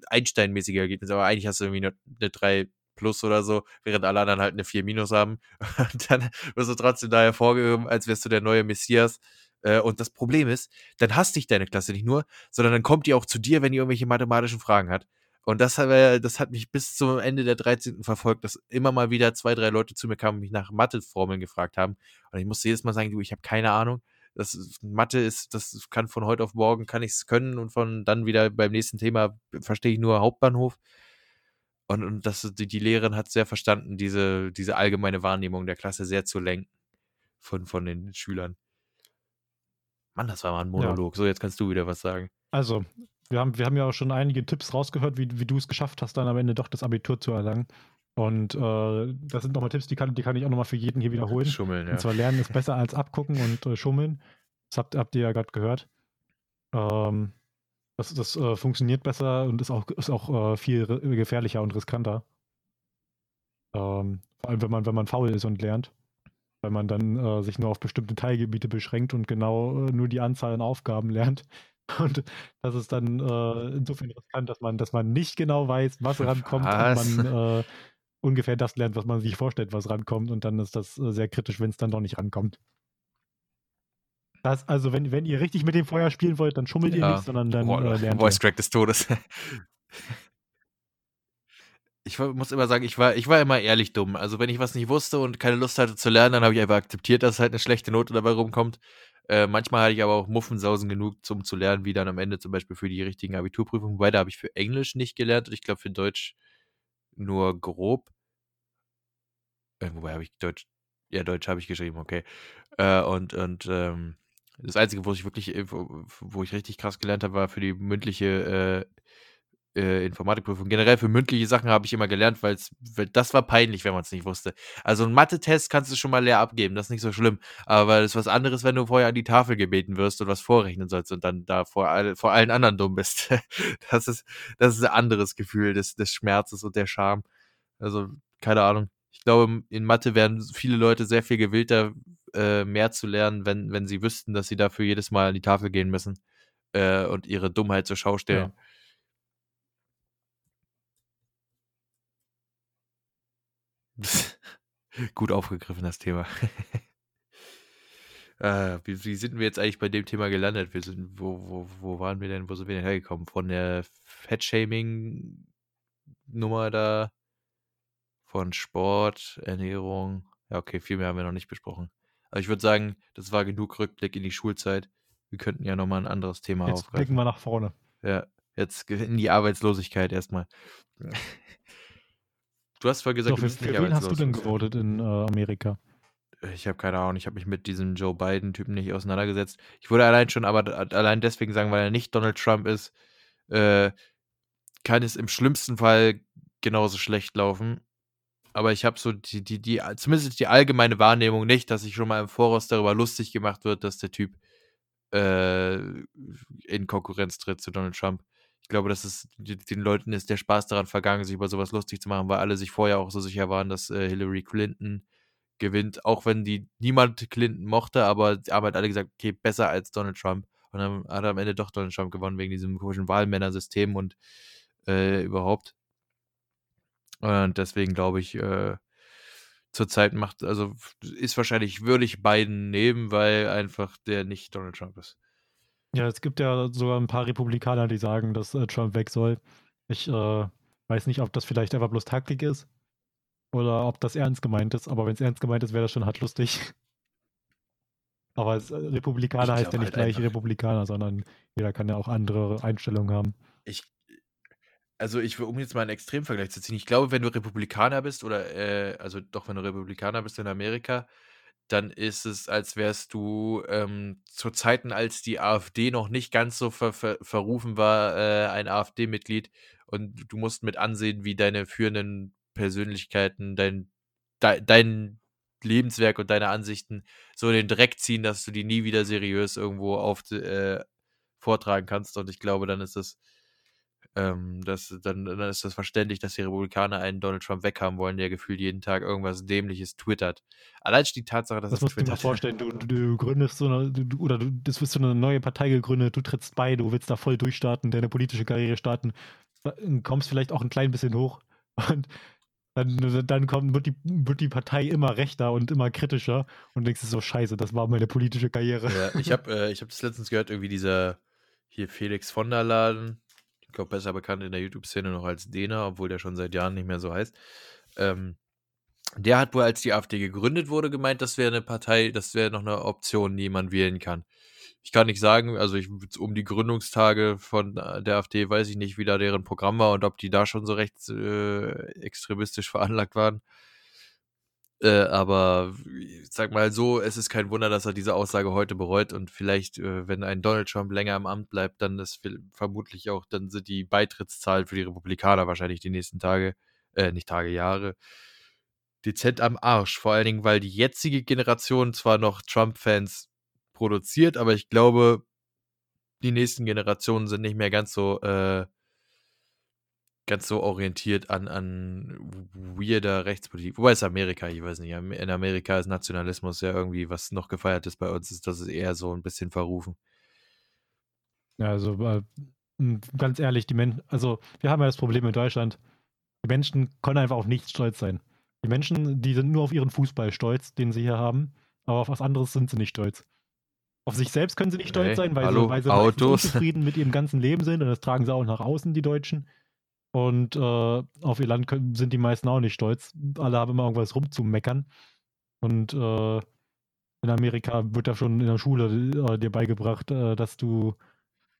Einstein-mäßige Ergebnisse, aber eigentlich hast du irgendwie eine, eine 3 plus oder so, während alle anderen halt eine 4 minus haben. Und dann wirst du trotzdem da hervorgehoben, als wärst du der neue Messias. Äh, und das Problem ist, dann hasst dich deine Klasse nicht nur, sondern dann kommt die auch zu dir, wenn die irgendwelche mathematischen Fragen hat. Und das hat, das hat mich bis zum Ende der 13. verfolgt, dass immer mal wieder zwei, drei Leute zu mir kamen und mich nach Matheformeln gefragt haben. Und ich musste jedes Mal sagen, du, ich habe keine Ahnung. Das Mathe ist, das kann von heute auf morgen kann ich es können und von dann wieder beim nächsten Thema verstehe ich nur Hauptbahnhof. Und, und das, die, die Lehrerin hat sehr verstanden, diese, diese allgemeine Wahrnehmung der Klasse sehr zu lenken von, von den Schülern. Mann, das war mal ein Monolog. Ja. So, jetzt kannst du wieder was sagen. Also, wir haben, wir haben ja auch schon einige Tipps rausgehört, wie, wie du es geschafft hast, dann am Ende doch das Abitur zu erlangen. Und äh, das sind nochmal Tipps, die kann, die kann ich auch nochmal für jeden hier wiederholen. Schummeln, ja. Und zwar lernen ist besser als abgucken und äh, schummeln. Das habt, habt ihr ja gerade gehört. Ähm, das das äh, funktioniert besser und ist auch, ist auch äh, viel gefährlicher und riskanter. Ähm, vor allem, wenn man, wenn man faul ist und lernt weil man dann äh, sich nur auf bestimmte Teilgebiete beschränkt und genau äh, nur die Anzahl an Aufgaben lernt. Und das ist dann äh, insofern riskant, dass man, dass man nicht genau weiß, was rankommt was? und man äh, ungefähr das lernt, was man sich vorstellt, was rankommt. Und dann ist das äh, sehr kritisch, wenn es dann doch nicht rankommt. Das, also, wenn, wenn ihr richtig mit dem Feuer spielen wollt, dann schummelt ja. ihr nicht, sondern dann äh, lernt Voice Crack des Todes. ich muss immer sagen, ich war, ich war immer ehrlich dumm. Also wenn ich was nicht wusste und keine Lust hatte zu lernen, dann habe ich einfach akzeptiert, dass halt eine schlechte Note dabei rumkommt. Äh, manchmal hatte ich aber auch Muffensausen genug, um zu lernen, wie dann am Ende zum Beispiel für die richtigen Abiturprüfungen. Wobei, da habe ich für Englisch nicht gelernt und ich glaube für Deutsch nur grob. Äh, wobei habe ich Deutsch, ja, Deutsch habe ich geschrieben, okay. Äh, und und ähm, das Einzige, wo ich wirklich, äh, wo, wo ich richtig krass gelernt habe, war für die mündliche äh, Informatikprüfung. Generell für mündliche Sachen habe ich immer gelernt, weil das war peinlich, wenn man es nicht wusste. Also ein Mathe-Test kannst du schon mal leer abgeben, das ist nicht so schlimm. Aber das ist was anderes, wenn du vorher an die Tafel gebeten wirst und was vorrechnen sollst und dann da vor, all, vor allen anderen dumm bist. das ist, das ist ein anderes Gefühl des, des Schmerzes und der Scham. Also, keine Ahnung. Ich glaube, in Mathe wären viele Leute sehr viel gewillter, äh, mehr zu lernen, wenn, wenn sie wüssten, dass sie dafür jedes Mal an die Tafel gehen müssen äh, und ihre Dummheit zur Schau stellen. Ja. Gut aufgegriffen, das Thema. äh, wie, wie, sind wir jetzt eigentlich bei dem Thema gelandet? Wir sind, wo, wo, wo waren wir denn, wo sind wir denn hergekommen? Von der Fettshaming-Nummer da, von Sport, Ernährung. Ja, okay, viel mehr haben wir noch nicht besprochen. Aber ich würde sagen, das war genug Rückblick in die Schulzeit. Wir könnten ja nochmal ein anderes Thema jetzt aufgreifen. Blicken wir nach vorne. Ja, jetzt in die Arbeitslosigkeit erstmal. Du hast vorher gesagt, so, für, für wen hast du denn gewotet in äh, Amerika? Ich habe keine Ahnung, ich habe mich mit diesem Joe Biden-Typen nicht auseinandergesetzt. Ich würde allein schon, aber allein deswegen sagen, weil er nicht Donald Trump ist, äh, kann es im schlimmsten Fall genauso schlecht laufen. Aber ich habe so die, die, die, zumindest die allgemeine Wahrnehmung nicht, dass sich schon mal im Voraus darüber lustig gemacht wird, dass der Typ äh, in Konkurrenz tritt zu Donald Trump. Glaube, dass es den Leuten ist der Spaß daran vergangen, sich über sowas lustig zu machen, weil alle sich vorher auch so sicher waren, dass äh, Hillary Clinton gewinnt, auch wenn die niemand Clinton mochte, aber haben halt alle gesagt, okay, besser als Donald Trump. Und dann hat er am Ende doch Donald Trump gewonnen wegen diesem komischen Wahlmännersystem und äh, überhaupt. Und deswegen glaube ich, äh, zurzeit macht, also ist wahrscheinlich, würde ich beiden nehmen, weil einfach der nicht Donald Trump ist. Ja, es gibt ja sogar ein paar Republikaner, die sagen, dass äh, Trump weg soll. Ich äh, weiß nicht, ob das vielleicht einfach bloß Taktik ist oder ob das ernst gemeint ist. Aber wenn es ernst gemeint ist, wäre das schon hart lustig. Aber es, äh, Republikaner heißt ja nicht halt gleich einfach. Republikaner, sondern jeder kann ja auch andere Einstellungen haben. Ich, also ich will, um jetzt mal einen Extremvergleich zu ziehen, ich glaube, wenn du Republikaner bist oder, äh, also doch, wenn du Republikaner bist in Amerika, dann ist es, als wärst du ähm, zu Zeiten, als die AfD noch nicht ganz so ver ver verrufen war, äh, ein AfD-Mitglied und du musst mit ansehen, wie deine führenden Persönlichkeiten dein, de dein Lebenswerk und deine Ansichten so in den Dreck ziehen, dass du die nie wieder seriös irgendwo auf, äh, vortragen kannst. Und ich glaube, dann ist das ähm, das, dann, dann ist das verständlich, dass die Republikaner einen Donald Trump weghaben wollen, der gefühlt jeden Tag irgendwas Dämliches twittert. Allein die Tatsache, dass das er musst twittert. du dir vorstellen, du, du gründest so eine, du, oder du, das wirst so eine neue Partei gegründet, du trittst bei, du willst da voll durchstarten, deine politische Karriere starten, kommst vielleicht auch ein klein bisschen hoch und dann, dann kommt, wird, die, wird die Partei immer rechter und immer kritischer und denkst du so, scheiße, das war meine politische Karriere. Ja, ich habe äh, hab das letztens gehört, irgendwie dieser hier Felix von der Laden, ich glaube, besser bekannt in der YouTube-Szene noch als Dena, obwohl der schon seit Jahren nicht mehr so heißt. Ähm, der hat wohl, als die AfD gegründet wurde, gemeint, das wäre eine Partei, das wäre noch eine Option, die man wählen kann. Ich kann nicht sagen, also ich, um die Gründungstage von äh, der AfD weiß ich nicht, wie da deren Programm war und ob die da schon so recht äh, veranlagt waren. Äh, aber sag mal so, es ist kein Wunder, dass er diese Aussage heute bereut und vielleicht, äh, wenn ein Donald Trump länger im Amt bleibt, dann ist vermutlich auch, dann sind die Beitrittszahlen für die Republikaner wahrscheinlich die nächsten Tage, äh, nicht Tage, Jahre, dezent am Arsch. Vor allen Dingen, weil die jetzige Generation zwar noch Trump-Fans produziert, aber ich glaube, die nächsten Generationen sind nicht mehr ganz so, äh, ganz so orientiert an, an weirder Rechtspolitik. Wobei es Amerika, ich weiß nicht. In Amerika ist Nationalismus ja irgendwie, was noch gefeiert ist bei uns, ist das ist eher so ein bisschen verrufen. Ja, also äh, ganz ehrlich, die Menschen, also wir haben ja das Problem in Deutschland, die Menschen können einfach auf nichts stolz sein. Die Menschen, die sind nur auf ihren Fußball stolz, den sie hier haben, aber auf was anderes sind sie nicht stolz. Auf sich selbst können sie nicht stolz hey, sein, weil hallo, sie, weil sie Autos. unzufrieden mit ihrem ganzen Leben sind und das tragen sie auch nach außen, die Deutschen. Und äh, auf ihr Land sind die meisten auch nicht stolz. Alle haben immer irgendwas rumzumeckern. Und äh, in Amerika wird da schon in der Schule äh, dir beigebracht, äh, dass du,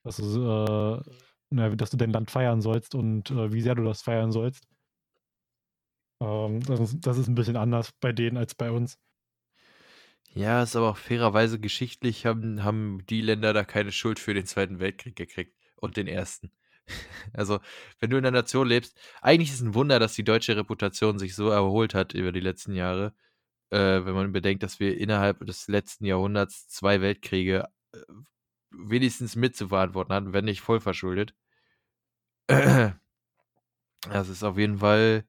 dass du, äh, dass du dein Land feiern sollst und wie sehr du das feiern sollst. Ähm, das, ist, das ist ein bisschen anders bei denen als bei uns. Ja, ist aber auch fairerweise geschichtlich haben, haben die Länder da keine Schuld für den Zweiten Weltkrieg gekriegt und den Ersten. Also, wenn du in einer Nation lebst, eigentlich ist es ein Wunder, dass die deutsche Reputation sich so erholt hat über die letzten Jahre, äh, wenn man bedenkt, dass wir innerhalb des letzten Jahrhunderts zwei Weltkriege äh, wenigstens mit zu verantworten hatten, wenn nicht voll verschuldet. Das ist auf jeden Fall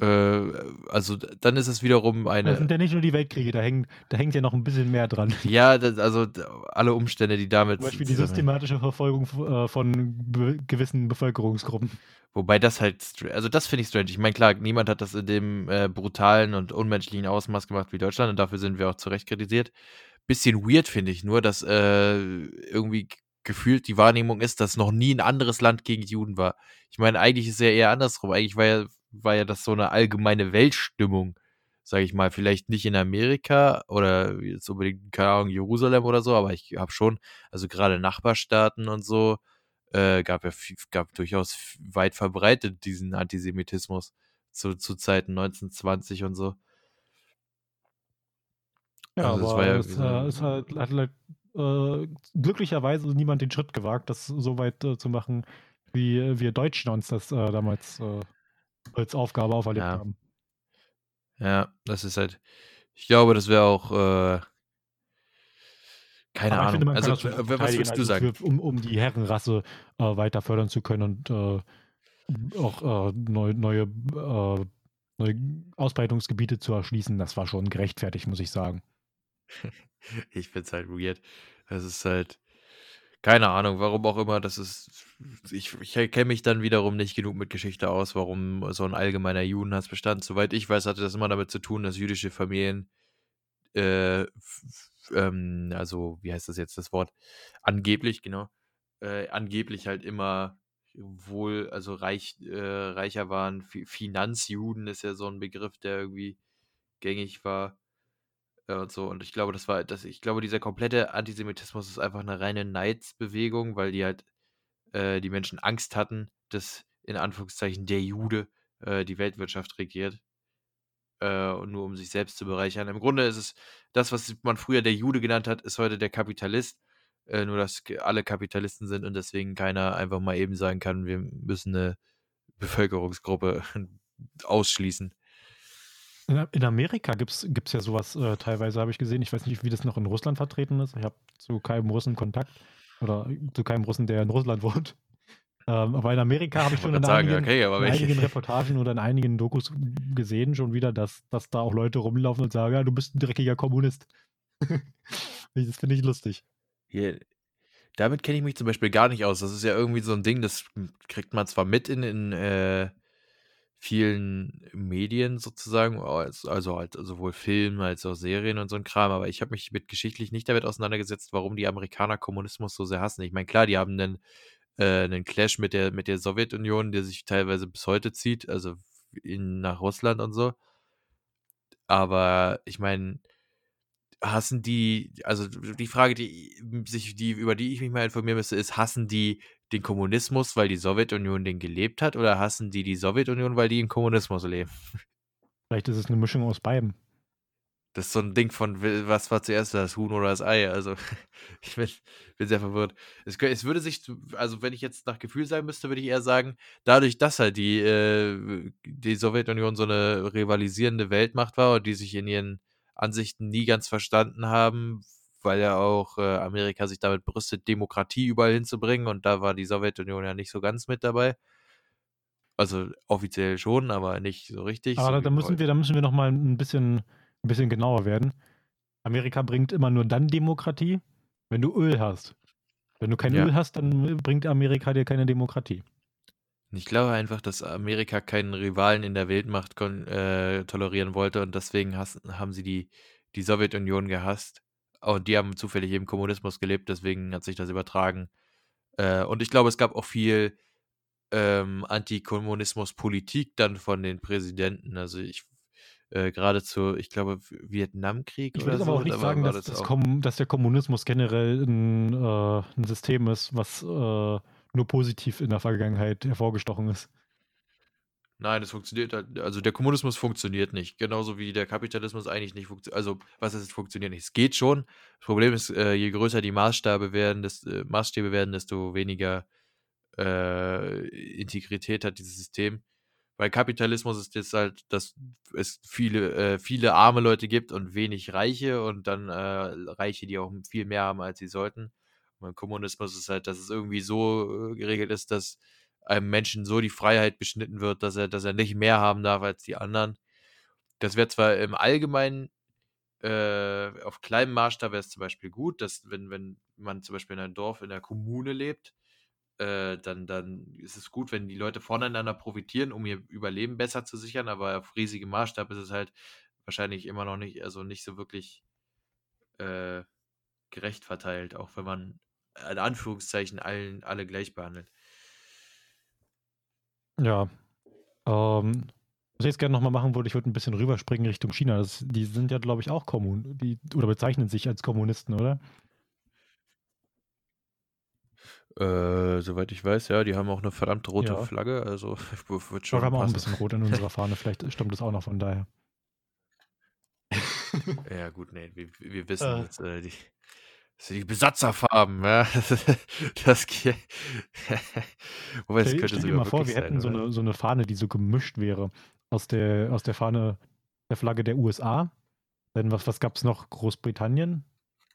also dann ist es wiederum eine. Das sind ja nicht nur die Weltkriege, da hängt, da hängt ja noch ein bisschen mehr dran. Ja, das, also alle Umstände, die damit. Zum Beispiel die systematische Verfolgung äh, von gewissen Bevölkerungsgruppen. Wobei das halt, also das finde ich strange. Ich meine, klar, niemand hat das in dem äh, brutalen und unmenschlichen Ausmaß gemacht wie Deutschland und dafür sind wir auch zu Recht kritisiert. Bisschen weird finde ich nur, dass äh, irgendwie gefühlt die Wahrnehmung ist, dass noch nie ein anderes Land gegen Juden war. Ich meine, eigentlich ist es ja eher andersrum. Eigentlich war ja war ja das so eine allgemeine Weltstimmung, sage ich mal. Vielleicht nicht in Amerika oder jetzt unbedingt, keine Ahnung, Jerusalem oder so, aber ich habe schon, also gerade Nachbarstaaten und so, äh, gab ja gab durchaus weit verbreitet diesen Antisemitismus zu, zu Zeiten 1920 und so. Ja, also aber ja es, äh, es hat, hat, hat äh, glücklicherweise niemand den Schritt gewagt, das so weit äh, zu machen, wie wir Deutschen uns das äh, damals äh, als Aufgabe auferlegt ja. haben. Ja, das ist halt, ich glaube, das wäre auch, äh, keine Aber Ahnung. Finde, also, was würdest du also sagen? Für, um, um die Herrenrasse äh, weiter fördern zu können und äh, auch äh, neu, neue, äh, neue Ausbreitungsgebiete zu erschließen, das war schon gerechtfertigt, muss ich sagen. ich finde es halt weird. Das ist halt, keine Ahnung, warum auch immer, das ist. Ich, ich kenne mich dann wiederum nicht genug mit Geschichte aus, warum so ein allgemeiner Judenhass bestand. Soweit ich weiß, hatte das immer damit zu tun, dass jüdische Familien, äh, ähm, also, wie heißt das jetzt das Wort? Angeblich, genau. Äh, angeblich halt immer wohl, also reich, äh, reicher waren. Finanzjuden ist ja so ein Begriff, der irgendwie gängig war und so. Und ich glaube, das war, das, ich glaube, dieser komplette Antisemitismus ist einfach eine reine Neidsbewegung, weil die halt äh, die Menschen Angst hatten, dass in Anführungszeichen der Jude äh, die Weltwirtschaft regiert. Äh, und nur um sich selbst zu bereichern. Im Grunde ist es das, was man früher der Jude genannt hat, ist heute der Kapitalist. Äh, nur, dass alle Kapitalisten sind und deswegen keiner einfach mal eben sagen kann, wir müssen eine Bevölkerungsgruppe ausschließen. In Amerika gibt es ja sowas äh, teilweise, habe ich gesehen. Ich weiß nicht, wie das noch in Russland vertreten ist. Ich habe zu keinem Russen Kontakt oder zu keinem Russen, der in Russland wohnt. Ähm, aber in Amerika habe ich schon in, sagen, einigen, okay, in einigen, Reportagen oder in einigen Dokus gesehen, schon wieder, dass, dass da auch Leute rumlaufen und sagen, ja, du bist ein dreckiger Kommunist. das finde ich lustig. Hier, damit kenne ich mich zum Beispiel gar nicht aus. Das ist ja irgendwie so ein Ding, das kriegt man zwar mit in, in äh, vielen Medien sozusagen, also halt sowohl Film als auch Serien und so ein Kram, aber ich habe mich mit geschichtlich nicht damit auseinandergesetzt, warum die Amerikaner Kommunismus so sehr hassen. Ich meine, klar, die haben einen, äh, einen Clash mit der, mit der Sowjetunion, der sich teilweise bis heute zieht, also in, nach Russland und so. Aber ich meine, hassen die, also die Frage, die sich, die, über die ich mich mal informieren müsste, ist, hassen die den Kommunismus, weil die Sowjetunion den gelebt hat, oder hassen die die Sowjetunion, weil die im Kommunismus leben? Vielleicht ist es eine Mischung aus beiden. Das ist so ein Ding von, was war zuerst das Huhn oder das Ei? Also, ich bin, bin sehr verwirrt. Es, es, würde sich, also wenn ich jetzt nach Gefühl sein müsste, würde ich eher sagen, dadurch, dass halt die, äh, die Sowjetunion so eine rivalisierende Weltmacht war und die sich in ihren Ansichten nie ganz verstanden haben, weil ja auch äh, Amerika sich damit brüstet, Demokratie überall hinzubringen und da war die Sowjetunion ja nicht so ganz mit dabei. Also offiziell schon, aber nicht so richtig. Aber so da, müssen wir, da müssen wir noch mal ein bisschen, ein bisschen genauer werden. Amerika bringt immer nur dann Demokratie, wenn du Öl hast. Wenn du kein ja. Öl hast, dann bringt Amerika dir keine Demokratie. Ich glaube einfach, dass Amerika keinen Rivalen in der Weltmacht äh, tolerieren wollte und deswegen hassen, haben sie die, die Sowjetunion gehasst. Und die haben zufällig im Kommunismus gelebt, deswegen hat sich das übertragen. Äh, und ich glaube, es gab auch viel ähm, Antikommunismus-Politik dann von den Präsidenten. Also ich äh, gerade zu, ich glaube, Vietnamkrieg Ich würde aber so. auch nicht da sagen, dass, das das auch. Dass der Kommunismus generell ein, äh, ein System ist, was äh, nur positiv in der Vergangenheit hervorgestochen ist. Nein, das funktioniert halt. Also der Kommunismus funktioniert nicht. Genauso wie der Kapitalismus eigentlich nicht funktioniert. Also, was heißt, es funktioniert nicht? Es geht schon. Das Problem ist, äh, je größer die Maßstäbe werden, des, äh, Maßstäbe werden, desto weniger äh, Integrität hat dieses System. Weil Kapitalismus ist jetzt halt, dass es viele, äh, viele arme Leute gibt und wenig Reiche und dann äh, Reiche, die auch viel mehr haben, als sie sollten. Und Kommunismus ist halt, dass es irgendwie so äh, geregelt ist, dass einem Menschen so die Freiheit beschnitten wird, dass er, dass er nicht mehr haben darf als die anderen. Das wäre zwar im Allgemeinen äh, auf kleinem Maßstab wäre es zum Beispiel gut, dass wenn, wenn man zum Beispiel in einem Dorf, in einer Kommune lebt, äh, dann, dann ist es gut, wenn die Leute voneinander profitieren, um ihr Überleben besser zu sichern, aber auf riesigem Maßstab ist es halt wahrscheinlich immer noch nicht, also nicht so wirklich äh, gerecht verteilt, auch wenn man in Anführungszeichen allen, alle gleich behandelt. Ja. Ähm, was ich jetzt gerne nochmal machen würde, ich würde ein bisschen rüberspringen Richtung China. Das, die sind ja, glaube ich, auch Kommun, die oder bezeichnen sich als Kommunisten, oder? Äh, soweit ich weiß, ja, die haben auch eine verdammt rote Ja. Flagge, also wird schon wir haben auch ein passen. bisschen rot in unserer Fahne. Vielleicht stimmt das auch noch von daher. Ja, gut, nee, wir, wir wissen, Äh. dass, äh, die, das sind die Besatzerfarben, ja. Das, Wobei, das könnte stell dir mal vor, wir sein, hätten so eine, so eine Fahne, die so gemischt wäre aus der, aus der Fahne, der Flagge der USA. Dann was, was gab es noch? Großbritannien?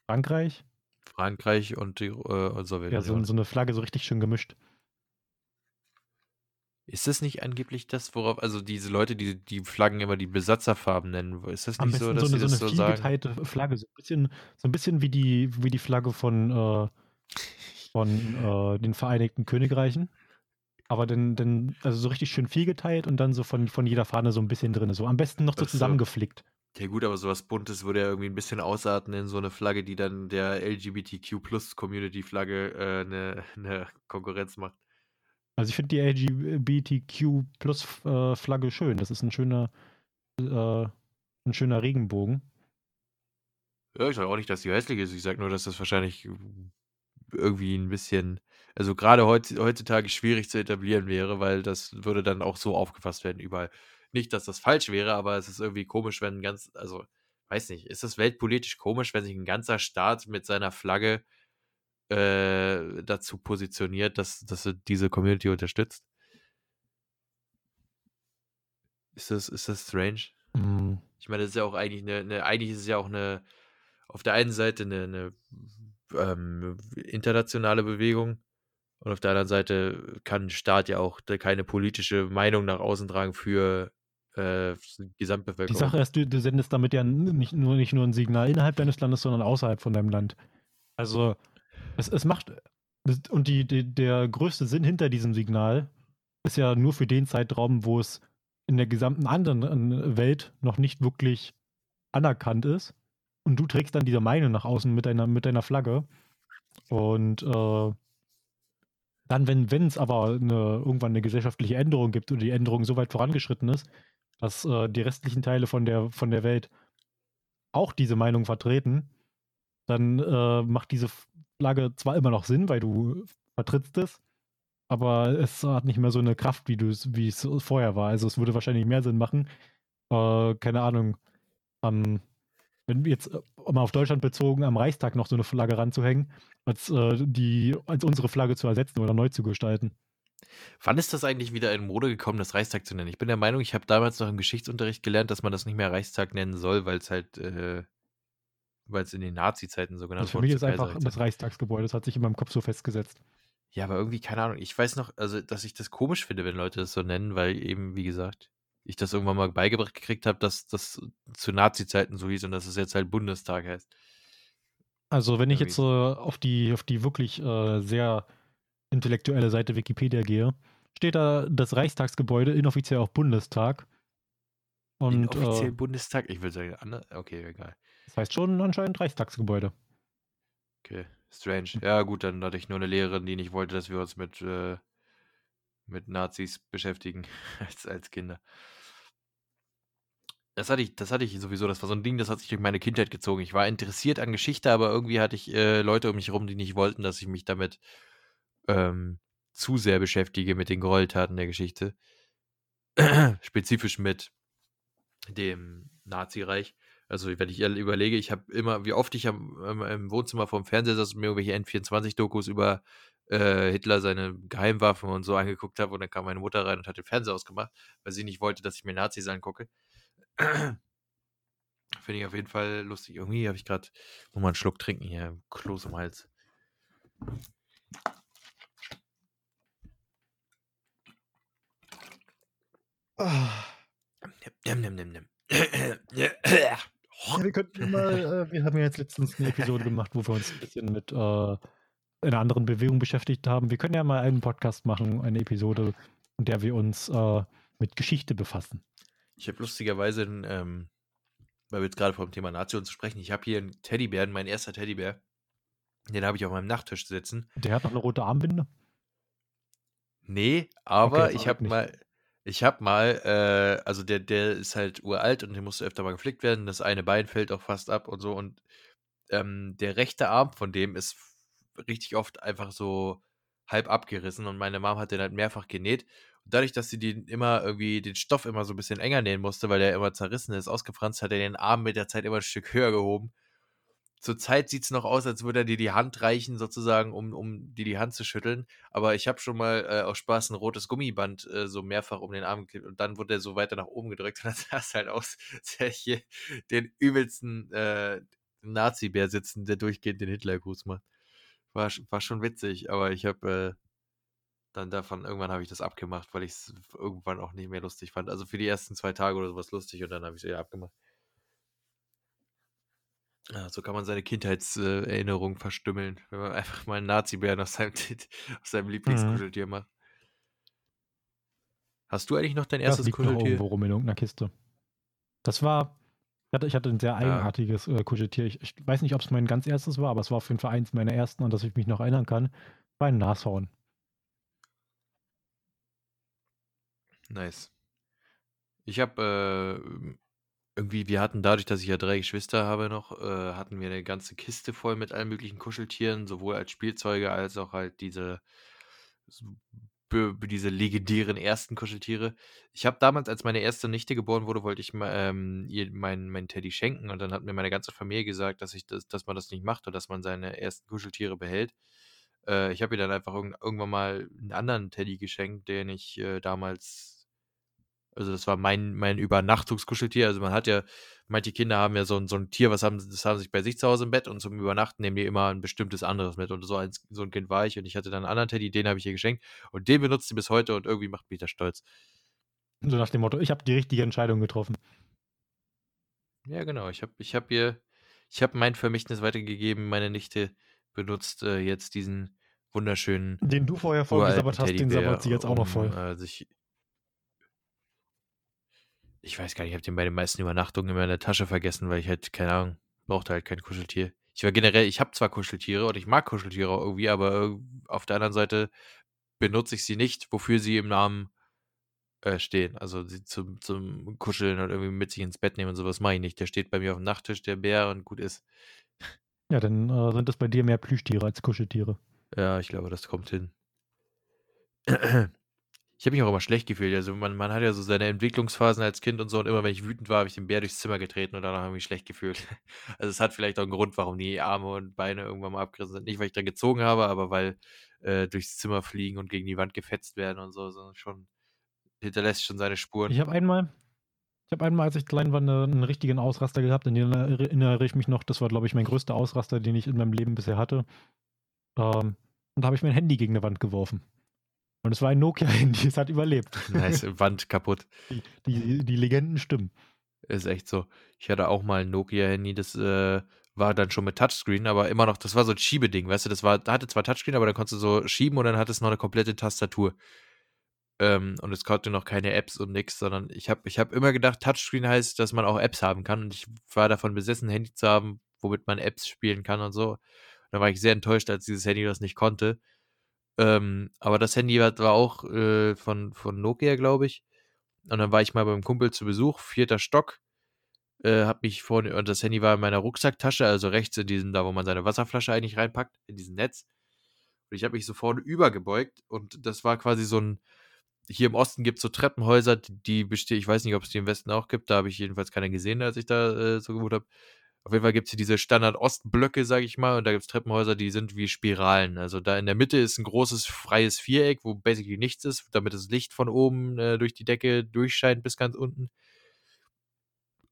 Frankreich? Frankreich und die äh, und Ja, so, Sowjetunion. so eine Flagge so richtig schön gemischt. Ist das nicht angeblich das, worauf, also diese Leute, die die Flaggen immer die Besatzerfarben nennen, ist das Am nicht so, dass so sie eine, so das eine so sagen? vielgeteilte Flagge, so ein bisschen, so ein bisschen wie die, wie die Flagge von, äh, von äh, den Vereinigten Königreichen. Aber dann, dann, also so richtig schön vielgeteilt und dann so von, von jeder Fahne so ein bisschen drin. So am besten noch so so. zusammengeflickt. Ja gut, aber sowas Buntes würde ja irgendwie ein bisschen ausarten in so eine Flagge, die dann der LGBTQ-Plus-Community-Flagge äh, eine, eine Konkurrenz macht. Also ich finde die LGBTQ Plus äh, Flagge schön. Das ist ein schöner, äh, ein schöner Regenbogen. Ja, ich sage auch nicht, dass die hässlich ist. Ich sage nur, dass das wahrscheinlich irgendwie ein bisschen, also gerade heut, heutzutage schwierig zu etablieren wäre, weil das würde dann auch so aufgefasst werden überall. Nicht, dass das falsch wäre, aber es ist irgendwie komisch, wenn ein ganz, also weiß nicht, ist das weltpolitisch komisch, wenn sich ein ganzer Staat mit seiner Flagge äh, dazu positioniert, dass, dass er diese Community unterstützt? Ist das, ist das strange? Mm, Ich meine, das ist ja auch eigentlich eine, eine eigentlich ist es ja auch eine, auf der einen Seite eine, eine ähm, internationale Bewegung und auf der anderen Seite kann ein Staat ja auch keine politische Meinung nach außen tragen für äh, die Die Gesamtbevölkerung. Sache ist, du, du sendest damit ja nicht nur, nicht nur ein Signal innerhalb deines Landes, sondern außerhalb von deinem Land. Also es, es macht, und die, die, der größte Sinn hinter diesem Signal ist ja nur für den Zeitraum, wo es in der gesamten anderen äh, Welt noch nicht wirklich anerkannt ist. Und du trägst dann diese Meinung nach außen mit deiner, mit deiner Flagge. Und äh, dann, wenn es aber eine, irgendwann eine gesellschaftliche Änderung gibt oder die Änderung so weit vorangeschritten ist, dass äh, die restlichen Teile von der, von der Welt auch diese Meinung vertreten, dann äh, macht diese Flagge zwar immer noch Sinn, weil du vertrittst es, aber es hat nicht mehr so eine Kraft, wie wie es vorher war. Also es würde wahrscheinlich mehr Sinn machen, äh, keine Ahnung, am, wenn wir jetzt äh, mal auf Deutschland bezogen, am Reichstag noch so eine Flagge ranzuhängen, als äh, die, als unsere Flagge zu ersetzen oder neu zu gestalten. Wann ist das eigentlich wieder in Mode gekommen, das Reichstag zu nennen? Ich bin der Meinung, ich habe damals noch im Geschichtsunterricht gelernt, dass man das nicht mehr Reichstag nennen soll, weil es halt, äh, weil es in den Nazi-Zeiten so genannt Also für wurde. mich ist einfach das Reichstagsgebäude, das hat sich in meinem Kopf so festgesetzt. Ja, aber irgendwie, keine Ahnung. Ich weiß noch, also, dass ich das komisch finde, wenn Leute das so nennen, weil eben, wie gesagt, ich das irgendwann mal beigebracht gekriegt habe, dass das zu Nazi-Zeiten so hieß und dass es jetzt halt Bundestag heißt. Also wenn ich jetzt äh, auf die auf die wirklich äh, sehr intellektuelle Seite Wikipedia gehe, steht da das Reichstagsgebäude inoffiziell auch Bundestag. Und Inoffiziell äh, Bundestag? Ich würde sagen, okay, egal. Das heißt schon anscheinend Reichstagsgebäude. Okay, strange. Ja, gut, dann hatte ich nur eine Lehrerin, die nicht wollte, dass wir uns mit, äh, mit Nazis beschäftigen als, als Kinder. Das hatte ich, das hatte ich sowieso, das war so ein Ding, das hat sich durch meine Kindheit gezogen. Ich war interessiert an Geschichte, aber irgendwie hatte ich äh, Leute um mich herum, die nicht wollten, dass ich mich damit ähm, zu sehr beschäftige mit den Gräueltaten der Geschichte. Spezifisch mit dem Nazireich. Also, wenn ich überlege, ich habe immer, wie oft ich im Wohnzimmer vorm Fernseher saß und mir irgendwelche N24-Dokus über äh, Hitler seine Geheimwaffen und so angeguckt habe und dann kam meine Mutter rein und hat den Fernseher ausgemacht, weil sie nicht wollte, dass ich mir Nazis angucke. Finde ich auf jeden Fall lustig. Irgendwie habe ich gerade nochmal einen Schluck trinken hier, Kloß im Hals. Ah. Nimm, nimm, nimm, nimm. Ja, wir könnten mal, äh, wir haben ja jetzt letztens eine Episode gemacht, wo wir uns ein bisschen mit äh, einer anderen Bewegung beschäftigt haben. Wir können ja mal einen Podcast machen, eine Episode, in der wir uns äh, mit Geschichte befassen. Ich habe lustigerweise, ähm, weil wir jetzt gerade vom Thema Nation zu sprechen, ich habe hier einen Teddybär, mein erster Teddybär. Den habe ich auf meinem Nachttisch sitzen. Der hat noch eine rote Armbinde? Nee, aber okay, ich habe mal, ich habe mal, äh, also der, der ist halt uralt und der musste öfter mal geflickt werden. Das eine Bein fällt auch fast ab und so. Und ähm, der rechte Arm von dem ist richtig oft einfach so halb abgerissen und meine Mom hat den halt mehrfach genäht. Und dadurch, dass sie den immer irgendwie, den Stoff immer so ein bisschen enger nähen musste, weil der immer zerrissen ist, ausgefranst, hat er den Arm mit der Zeit immer ein Stück höher gehoben Zurzeit sieht es noch aus, als würde er dir die Hand reichen, sozusagen, um, um dir die Hand zu schütteln. Aber ich habe schon mal äh, aus Spaß ein rotes Gummiband äh, so mehrfach um den Arm geklebt und dann wurde er so weiter nach oben gedrückt und dann sah es halt aus, als hätte ich hier den übelsten äh, Nazi-Bär sitzen, der durchgehend den Hitlergruß macht. War, war schon witzig, aber ich habe äh, dann davon, irgendwann habe ich das abgemacht, weil ich es irgendwann auch nicht mehr lustig fand. Also für die ersten zwei Tage oder sowas lustig und dann habe ich es wieder abgemacht. Ja, so kann man seine Kindheitserinnerung verstümmeln, wenn man einfach mal einen Nazi-Bären aus seinem, aus seinem mhm. Lieblingskuscheltier macht. Hast du eigentlich noch dein erstes das liegt Kuscheltier? Noch irgendwo rum in irgendeiner Kiste. Das war, ich hatte, ich hatte ein sehr eigenartiges ja. äh, Kuscheltier. Ich, ich, weiß nicht, ob es mein ganz erstes war, aber es war auf jeden Fall eins meiner ersten, an das ich mich noch erinnern kann. War ein Nashorn. Nice. Ich habe äh, irgendwie, wir hatten dadurch, dass ich ja drei Geschwister habe noch, äh, hatten wir eine ganze Kiste voll mit allen möglichen Kuscheltieren, sowohl als Spielzeuge als auch halt diese, diese legendären ersten Kuscheltiere. Ich habe damals, als meine erste Nichte geboren wurde, wollte ich ähm, ihr meinen mein Teddy schenken und dann hat mir meine ganze Familie gesagt, dass, ich das, dass man das nicht macht und dass man seine ersten Kuscheltiere behält. Äh, ich habe ihr dann einfach irgendwann mal einen anderen Teddy geschenkt, den ich äh, damals also das war mein, mein Übernachtungskuscheltier. Also man hat ja, manche Kinder haben ja so ein, so ein Tier, was haben, das haben sich bei sich zu Hause im Bett und zum Übernachten nehmen die immer ein bestimmtes anderes mit. Und so ein, so ein Kind war ich und ich hatte dann einen anderen Teddy, den habe ich ihr geschenkt und den benutzt sie bis heute und irgendwie macht mich das stolz. So nach dem Motto, ich habe die richtige Entscheidung getroffen. Ja, genau. Ich habe ich hab ihr, ich habe mein Vermächtnis weitergegeben. Meine Nichte benutzt äh, jetzt diesen wunderschönen. Den du vorher voll gesabbert hast, den sabbert sie jetzt auch noch voll. Um, äh, sich ich weiß gar nicht, ich habe den bei den meisten Übernachtungen immer in der Tasche vergessen, weil ich halt, keine Ahnung, brauchte halt kein Kuscheltier. Ich war generell, ich habe zwar Kuscheltiere und ich mag Kuscheltiere irgendwie, aber auf der anderen Seite benutze ich sie nicht, wofür sie im Namen äh, stehen. Also sie zum, zum Kuscheln und irgendwie mit sich ins Bett nehmen und sowas mache ich nicht. Der steht bei mir auf dem Nachttisch, der Bär und gut ist. Ja, dann äh, sind das bei dir mehr Plüschtiere als Kuscheltiere. Ja, ich glaube, das kommt hin. Ich habe mich auch immer schlecht gefühlt. Also man, man hat ja so seine Entwicklungsphasen als Kind und so und immer wenn ich wütend war, habe ich den Bär durchs Zimmer getreten und danach habe ich mich schlecht gefühlt. Also es hat vielleicht auch einen Grund, warum die Arme und Beine irgendwann mal abgerissen sind. Nicht, weil ich dran gezogen habe, aber weil äh, durchs Zimmer fliegen und gegen die Wand gefetzt werden und so, so schon hinterlässt schon seine Spuren. Ich habe einmal, ich habe einmal, als ich klein war, eine, einen richtigen Ausraster gehabt. In den erinnere ich mich noch, das war, glaube ich, mein größter Ausraster, den ich in meinem Leben bisher hatte. Ähm, und da habe ich mein Handy gegen eine Wand geworfen. Und es war ein Nokia-Handy, es hat überlebt. Nice, Wand kaputt. Die, die, die, Legenden stimmen. Ist echt so. Ich hatte auch mal ein Nokia-Handy, das äh, war dann schon mit Touchscreen, aber immer noch, das war so ein Schiebeding, weißt du, das war, hatte zwar Touchscreen, aber dann konntest du so schieben und dann hatte es noch eine komplette Tastatur. Ähm, und es konnte noch keine Apps und nichts, sondern ich habe ich hab immer gedacht, Touchscreen heißt, dass man auch Apps haben kann und ich war davon besessen, ein Handy zu haben, womit man Apps spielen kann und so. Und da war ich sehr enttäuscht, als dieses Handy das nicht konnte. Ähm, aber das Handy war, auch äh, von, von Nokia, glaube ich. Und dann war ich mal beim Kumpel zu Besuch, vierter Stock. Äh, hab mich vorne, und das Handy war in meiner Rucksacktasche, also rechts in diesem, da wo man seine Wasserflasche eigentlich reinpackt, in diesem Netz. Und ich habe mich so vorne übergebeugt und das war quasi so ein, hier im Osten gibt es so Treppenhäuser, die, die bestehen, ich weiß nicht, ob es die im Westen auch gibt, da habe ich jedenfalls keine gesehen, als ich da äh, so gewohnt habe. Auf jeden Fall gibt es hier diese Standard-Ostblöcke, sage ich mal, und da gibt es Treppenhäuser, die sind wie Spiralen. Also da in der Mitte ist ein großes freies Viereck, wo basically nichts ist, damit das Licht von oben äh, durch die Decke durchscheint bis ganz unten.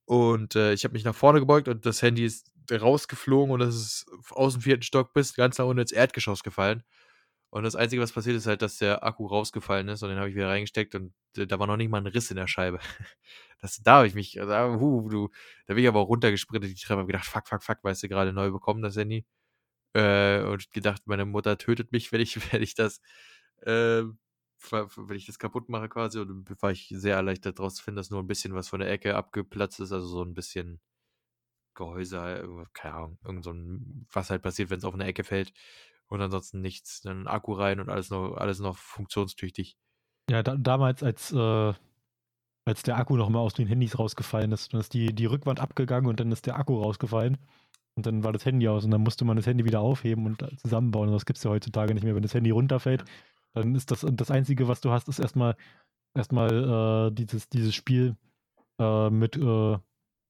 Und äh, ich habe mich nach vorne gebeugt und das Handy ist rausgeflogen und es ist aus dem vierten Stock bis ganz nach unten ins Erdgeschoss gefallen. Und das Einzige, was passiert ist halt, dass der Akku rausgefallen ist und den habe ich wieder reingesteckt und da war noch nicht mal ein Riss in der Scheibe. Das, da habe ich mich, da, uh, du, da bin ich aber auch runtergesprintet, die Treppe, habe gedacht, fuck, fuck, fuck, weißt du, gerade neu bekommen, das Handy. Äh, und gedacht, meine Mutter tötet mich, wenn ich, wenn ich das, äh, wenn ich das kaputt mache quasi. Und war ich sehr erleichtert daraus zu finden, dass nur ein bisschen was von der Ecke abgeplatzt ist, also so ein bisschen Gehäuse, keine Ahnung, irgend so ein, was halt passiert, wenn es auf eine Ecke fällt. Und ansonsten nichts, dann Akku rein und alles noch, alles noch funktionstüchtig. Ja, da, damals, als äh, als der Akku nochmal aus den Handys rausgefallen ist. Dann ist die, die Rückwand abgegangen und dann ist der Akku rausgefallen. Und dann war das Handy aus und dann musste man das Handy wieder aufheben und zusammenbauen. Und das gibt es ja heutzutage nicht mehr. Wenn das Handy runterfällt, dann ist das das Einzige, was du hast, ist erstmal erstmal äh, dieses, dieses Spiel äh, mit, äh,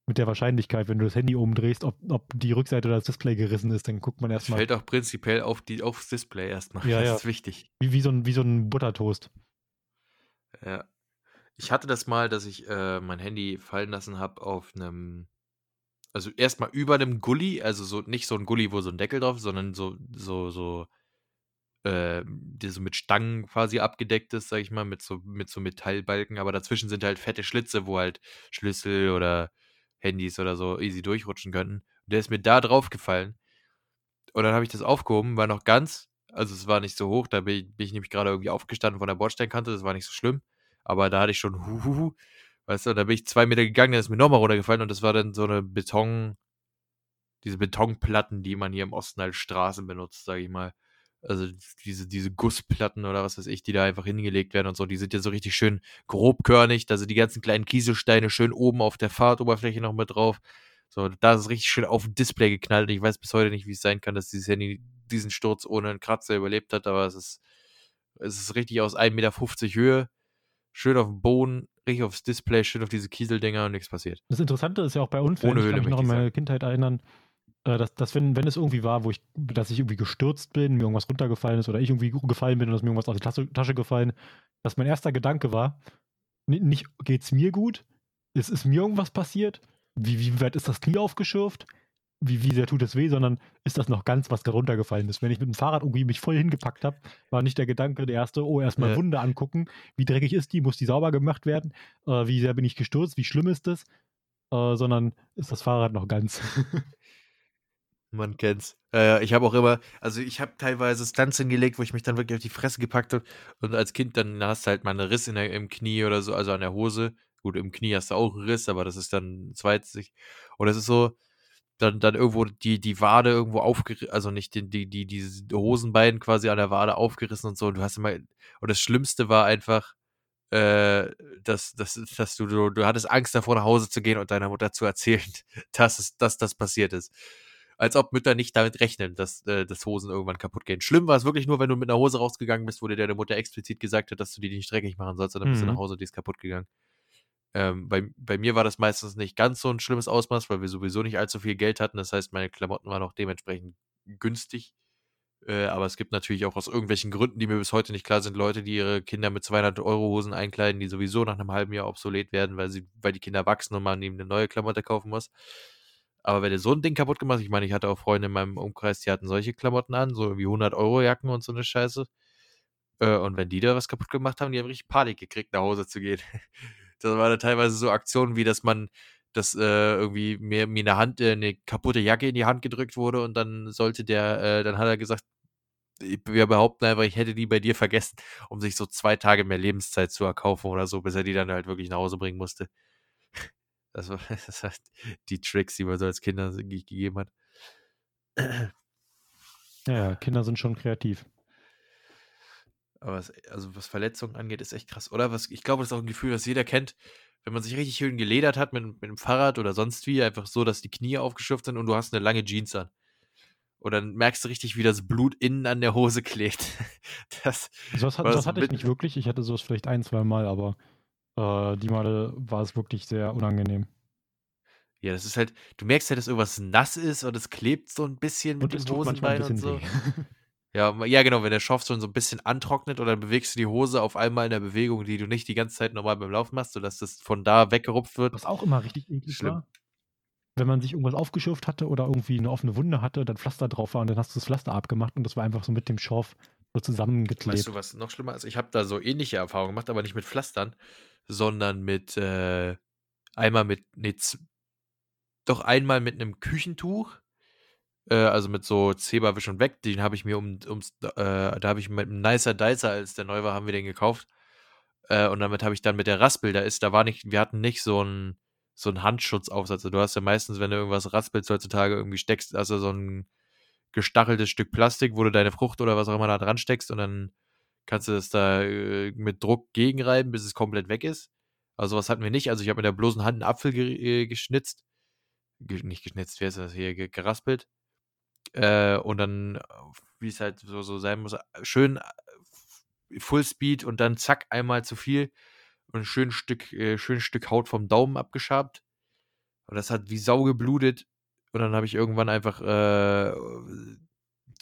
mit der Wahrscheinlichkeit, wenn du das Handy umdrehst, ob, ob die Rückseite oder das Display gerissen ist, dann guckt man erstmal. Fällt auch prinzipiell auf die, aufs Display erstmal. Ja, das ja. ist wichtig. Wie, wie, so ein, wie so ein Buttertoast. Ja. Ich hatte das mal, dass ich äh, mein Handy fallen lassen habe auf einem, also erstmal über einem Gully, also so nicht so ein Gully, wo so ein Deckel drauf ist, sondern so, so, so, äh, der so mit Stangen quasi abgedeckt ist, sag ich mal, mit so, mit so Metallbalken, aber dazwischen sind halt fette Schlitze, wo halt Schlüssel oder Handys oder so easy durchrutschen könnten. Und der ist mir da drauf gefallen. Und dann habe ich das aufgehoben, war noch ganz, also es war nicht so hoch, da bin ich, bin ich nämlich gerade irgendwie aufgestanden von der Bordsteinkante, das war nicht so schlimm. Aber da hatte ich schon Huhuhu. Weißt du, da bin ich zwei Meter gegangen, dann ist mir nochmal runtergefallen und das war dann so eine Beton, diese Betonplatten, die man hier im Osten als Straßen benutzt, sage ich mal. Also diese, diese Gussplatten oder was weiß ich, die da einfach hingelegt werden und so, die sind ja so richtig schön grobkörnig. Da sind die ganzen kleinen Kieselsteine schön oben auf der Fahrtoberfläche noch mit drauf. So, da ist es richtig schön auf dem Display geknallt. Ich weiß bis heute nicht, wie es sein kann, dass dieses Handy diesen Sturz ohne einen Kratzer überlebt hat, aber es ist, es ist richtig aus 1,50 Meter Höhe schön auf dem Boden, richtig aufs Display, schön auf diese Kieseldinger und nichts passiert. Das Interessante ist ja auch bei Unfällen, Ohne ich kann mich noch an meine. Kindheit erinnern, dass, dass wenn, wenn es irgendwie war, wo ich, dass ich irgendwie gestürzt bin, mir irgendwas runtergefallen ist oder ich irgendwie gefallen bin und dass mir irgendwas aus der Tasche, Tasche gefallen, dass mein erster Gedanke war, ni- nicht geht's mir gut, ist, ist mir irgendwas passiert, wie, wie weit ist das Knie aufgeschürft, wie, wie sehr tut es weh, sondern ist das noch ganz, was gerade runtergefallen ist. Wenn ich mit dem Fahrrad irgendwie mich voll hingepackt habe, war nicht der Gedanke der erste, oh, erstmal Ja. Wunde angucken, wie dreckig ist die, muss die sauber gemacht werden, äh, wie sehr bin ich gestürzt, wie schlimm ist das, äh, sondern ist das Fahrrad noch ganz. Man kennt's. Äh, ich habe auch immer, also ich habe teilweise Stunts hingelegt, wo ich mich dann wirklich auf die Fresse gepackt habe. Und als Kind dann hast du halt mal einen Riss in der, im Knie oder so, also an der Hose. Gut, im Knie hast du auch einen Riss, aber das ist dann zweites. Und es ist so, dann, dann irgendwo die, die Wade irgendwo aufgerissen, also nicht die, die, die, diese Hosenbein quasi an der Wade aufgerissen und so. Und du hast immer, und das Schlimmste war einfach, äh, dass, dass, dass du, du, du hattest Angst davor, nach Hause zu gehen und deiner Mutter zu erzählen, dass, es, dass das passiert ist. Als ob Mütter nicht damit rechnen, dass, äh, dass Hosen irgendwann kaputt gehen. Schlimm war es wirklich nur, wenn du mit einer Hose rausgegangen bist, wo dir deine Mutter explizit gesagt hat, dass du die nicht dreckig machen sollst, und dann bist du Mhm. nach Hause und die ist kaputt gegangen. Ähm, bei, bei mir war das meistens nicht ganz so ein schlimmes Ausmaß, weil wir sowieso nicht allzu viel Geld hatten. Das heißt, meine Klamotten waren auch dementsprechend günstig. Äh, aber es gibt natürlich auch aus irgendwelchen Gründen, die mir bis heute nicht klar sind, Leute, die ihre Kinder mit 200 Euro Hosen einkleiden, die sowieso nach einem halben Jahr obsolet werden, weil, sie, weil die Kinder wachsen und man ihnen eine neue Klamotte kaufen muss. Aber wenn ihr so ein Ding kaputt gemacht ich meine, ich hatte auch Freunde in meinem Umkreis, die hatten solche Klamotten an, so wie 100 Euro Jacken und so eine Scheiße. Äh, und wenn die da was kaputt gemacht haben, die haben richtig Panik gekriegt, nach Hause zu gehen. Das war dann teilweise so Aktionen, wie dass man, dass äh, irgendwie mir, mir eine Hand, äh, eine kaputte Jacke in die Hand gedrückt wurde und dann sollte der, äh, dann hat er gesagt, wir behaupten einfach, ich hätte die bei dir vergessen, um sich so zwei Tage mehr Lebenszeit zu erkaufen oder so, bis er die dann halt wirklich nach Hause bringen musste. Das war, das war die Tricks, die man so als Kinder ge- gegeben hat. ja, Kinder sind schon kreativ. Aber was, also was Verletzungen angeht, ist echt krass. Oder was, ich glaube, das ist auch ein Gefühl, das jeder kennt, wenn man sich richtig schön geledert hat mit, mit dem Fahrrad oder sonst wie, einfach so, dass die Knie aufgeschürft sind und du hast eine lange Jeans an. Und dann merkst du richtig, wie das Blut innen an der Hose klebt. Das, sowas, hat, sowas hatte ich nicht wirklich. Ich hatte sowas vielleicht ein, zwei Mal, aber äh, die Male war es wirklich sehr unangenehm. Ja, das ist halt, du merkst halt, dass irgendwas nass ist und es klebt so ein bisschen mit dem Hosenbein und so. Ja, ja, genau, wenn der Schopf so ein bisschen antrocknet und dann bewegst du die Hose auf einmal in der Bewegung, die du nicht die ganze Zeit normal beim Laufen machst, sodass das von da weggerupft wird. Was auch immer richtig eklig Schlimm. war. Wenn man sich irgendwas aufgeschürft hatte oder irgendwie eine offene Wunde hatte, dann Pflaster drauf war und dann hast du das Pflaster abgemacht und das war einfach so mit dem Schorf so zusammengeklebt. Weißt du, was noch schlimmer ist? Ich habe da so ähnliche Erfahrungen gemacht, aber nicht mit Pflastern, sondern mit äh, einmal mit, nee, doch einmal mit einem Küchentuch äh, also mit so Zebra Wisch und Weg, den habe ich mir um, ums, äh, da habe ich mit einem Nicer Dicer, als der neu war, haben wir den gekauft. Äh, und damit habe ich dann mit der Raspel, da ist, da war nicht, wir hatten nicht so einen so einen Handschutzaufsatz. Also du hast ja meistens, wenn du irgendwas raspelst heutzutage irgendwie steckst, also so ein gestacheltes Stück Plastik, wo du deine Frucht oder was auch immer da dran steckst und dann kannst du das da äh, mit Druck gegenreiben, bis es komplett weg ist. Also was hatten wir nicht. Also ich habe mit der bloßen Hand einen Apfel ge äh, geschnitzt. Ge nicht geschnitzt, wie heißt das hier? Geraspelt. Äh, und dann, wie es halt so, so sein muss, schön äh, Fullspeed und dann zack, einmal zu viel und ein schönes Stück, äh, schönes Stück Haut vom Daumen abgeschabt. Und das hat wie Sau geblutet. Und dann habe ich irgendwann einfach, äh,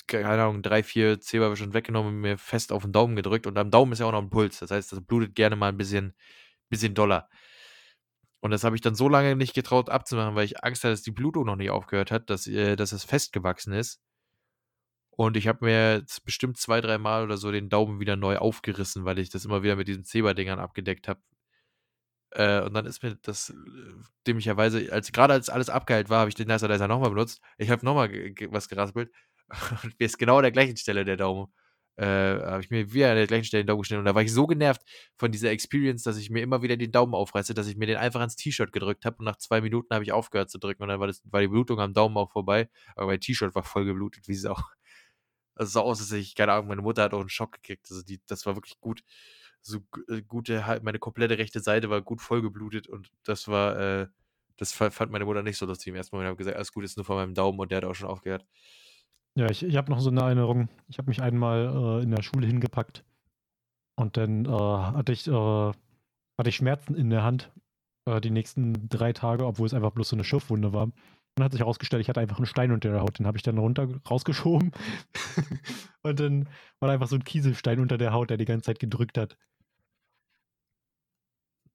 keine Ahnung, drei, vier Zeberwische weggenommen und mir fest auf den Daumen gedrückt. Und am Daumen ist ja auch noch ein Puls. Das heißt, das blutet gerne mal ein bisschen, bisschen doller. Und das habe ich dann so lange nicht getraut abzumachen, weil ich Angst hatte, dass die Blutung noch nicht aufgehört hat, dass, äh, dass es festgewachsen ist. Und ich habe mir jetzt bestimmt zwei, drei Mal oder so den Daumen wieder neu aufgerissen, weil ich das immer wieder mit diesen Zebra-Dingern abgedeckt habe. Äh, und dann ist mir das äh, dämlicherweise, als gerade als alles abgeheilt war, habe ich den Nicer Dicer nochmal benutzt. Ich habe nochmal was geraspelt. Und mir ist genau an der gleichen Stelle der Daumen äh, habe ich mir wieder an der gleichen Stelle den Daumen geschnitten. Und da war ich so genervt von dieser Experience, dass ich mir immer wieder den Daumen aufreiße, dass ich mir den einfach ans T-Shirt gedrückt habe. Und nach zwei Minuten habe ich aufgehört zu drücken. Und dann war, das, war die Blutung am Daumen auch vorbei. Aber mein T-Shirt war voll geblutet, wie es auch. Also sah aus, als ich, keine Ahnung, meine Mutter hat auch einen Schock gekriegt. Also die, das war wirklich gut. So äh, gute, meine komplette rechte Seite war gut voll geblutet und das war, äh, das fand meine Mutter nicht so lustig. Im ersten Moment habe ich gesagt, alles gut, ist nur von meinem Daumen und der hat auch schon aufgehört. Ja, ich, ich habe noch so eine Erinnerung. Ich habe mich einmal äh, in der Schule hingepackt und dann äh, hatte, ich, äh, hatte ich Schmerzen in der Hand äh, die nächsten drei Tage, obwohl es einfach bloß so eine Schürfwunde war. Dann hat sich herausgestellt, ich hatte einfach einen Stein unter der Haut. Den habe ich dann runter rausgeschoben. und dann war einfach so ein Kieselstein unter der Haut, der die ganze Zeit gedrückt hat.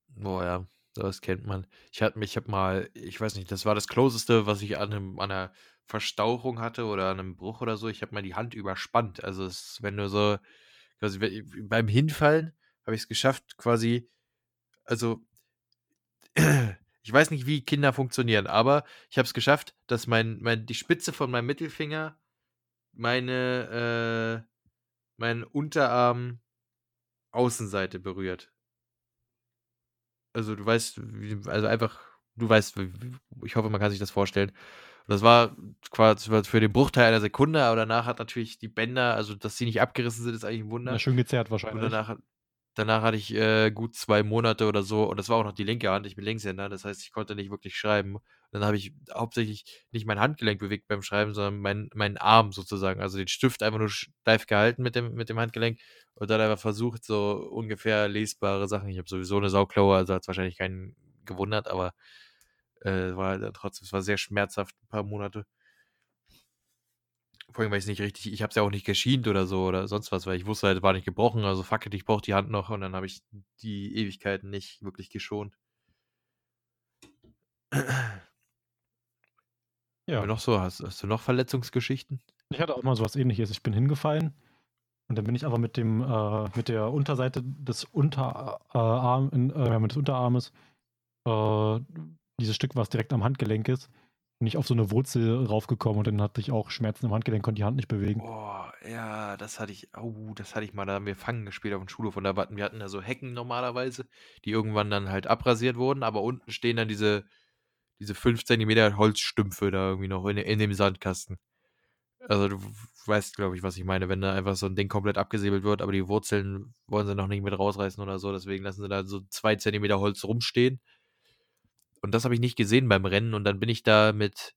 Boah, ja, das kennt man. Ich ich habe mal, ich weiß nicht, das war das Closeste, was ich an, einem, an einer Verstauchung hatte oder einem Bruch oder so, ich habe mal die Hand überspannt. Also es, wenn du so, quasi beim Hinfallen habe ich es geschafft, quasi, also ich weiß nicht, wie Kinder funktionieren, aber ich habe es geschafft, dass mein, mein, die Spitze von meinem Mittelfinger meine, äh, meinen Unterarm Außenseite berührt. Also du weißt, also einfach, du weißt, ich hoffe, man kann sich das vorstellen. Das war quasi für den Bruchteil einer Sekunde, aber danach hat natürlich die Bänder, also dass sie nicht abgerissen sind, ist eigentlich ein Wunder. Ja, schön gezerrt wahrscheinlich. Und danach, danach hatte ich äh, gut zwei Monate oder so, und das war auch noch die linke Hand, ich bin Linkshänder, das heißt, ich konnte nicht wirklich schreiben. Und dann habe ich hauptsächlich nicht mein Handgelenk bewegt beim Schreiben, sondern mein, meinen Arm sozusagen, also den Stift einfach nur steif gehalten mit dem, mit dem Handgelenk und dann einfach versucht, so ungefähr lesbare Sachen. Ich habe sowieso eine Sauklaue, also hat es wahrscheinlich keinen gewundert, aber äh, war dann trotzdem, es war sehr schmerzhaft, ein paar Monate. Vor allem, weil ich es nicht richtig, ich habe es ja auch nicht geschient oder so oder sonst was, weil ich wusste halt, war nicht gebrochen, also fuck it, ich brauche die Hand noch und dann habe ich die Ewigkeiten nicht wirklich geschont. Ja. noch so, hast, hast, du noch Verletzungsgeschichten? Ich hatte auch mal sowas ähnliches. Ich bin hingefallen und dann bin ich aber mit dem, äh, mit der Unterseite des Unterarm, äh, des Unterarmes äh, dieses Stück, was direkt am Handgelenk ist, bin ich auf so eine Wurzel raufgekommen und dann hatte ich auch Schmerzen im Handgelenk, konnte die Hand nicht bewegen. Boah, ja, das hatte ich, oh, das hatte ich mal, da haben wir Fangen gespielt auf dem Schulhof und da hatten wir hatten da so Hecken normalerweise, die irgendwann dann halt abrasiert wurden, aber unten stehen dann diese, diese 5 cm Holzstümpfe da irgendwie noch in, in dem Sandkasten. Also du weißt, glaube ich, was ich meine, wenn da einfach so ein Ding komplett abgesäbelt wird, aber die Wurzeln wollen sie noch nicht mit rausreißen oder so, deswegen lassen sie da so zwei Zentimeter Holz rumstehen. Und das habe ich nicht gesehen beim Rennen und dann bin ich da mit,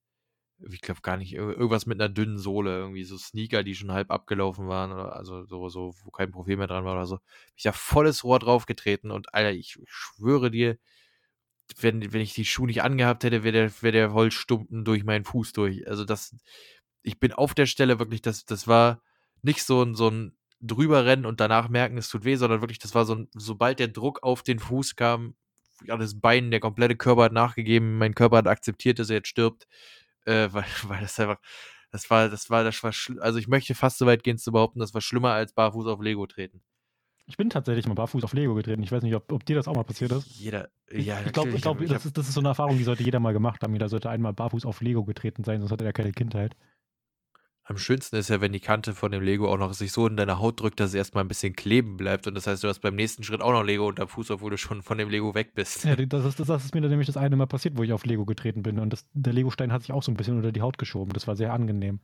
ich glaube gar nicht, irgendwas mit einer dünnen Sohle, irgendwie so Sneaker, die schon halb abgelaufen waren, oder also so, so, wo kein Profil mehr dran war oder so. Bin ich da volles Rohr draufgetreten und Alter, ich schwöre dir, wenn, wenn ich die Schuhe nicht angehabt hätte, wäre der, wär der Holzstumpen durch meinen Fuß durch. Also das, ich bin auf der Stelle wirklich, das, das war nicht so ein, so ein drüberrennen und danach merken, es tut weh, sondern wirklich, das war so ein, sobald der Druck auf den Fuß kam, ja, das Bein, der komplette Körper hat nachgegeben, mein Körper hat akzeptiert, dass er jetzt stirbt, äh, weil, weil das einfach, das war, das war, das war, also ich möchte fast so weit gehen zu behaupten, das war schlimmer als barfuß auf Lego treten. Ich bin tatsächlich mal barfuß auf Lego getreten. Ich weiß nicht, ob, ob dir das auch mal passiert ist. Jeder, ja, ich glaube, ich glaub, das, ist, das ist so eine Erfahrung, die sollte jeder mal gemacht haben. Jeder sollte einmal barfuß auf Lego getreten sein, sonst hat er keine Kindheit. Am schönsten ist ja, wenn die Kante von dem Lego auch noch sich so in deine Haut drückt, dass es erstmal ein bisschen kleben bleibt. Und das heißt, du hast beim nächsten Schritt auch noch Lego unter Fuß, obwohl du schon von dem Lego weg bist. Ja, das ist, das ist mir nämlich das eine Mal passiert, wo ich auf Lego getreten bin. Und das, der Lego-Stein hat sich auch so ein bisschen unter die Haut geschoben. Das war sehr angenehm.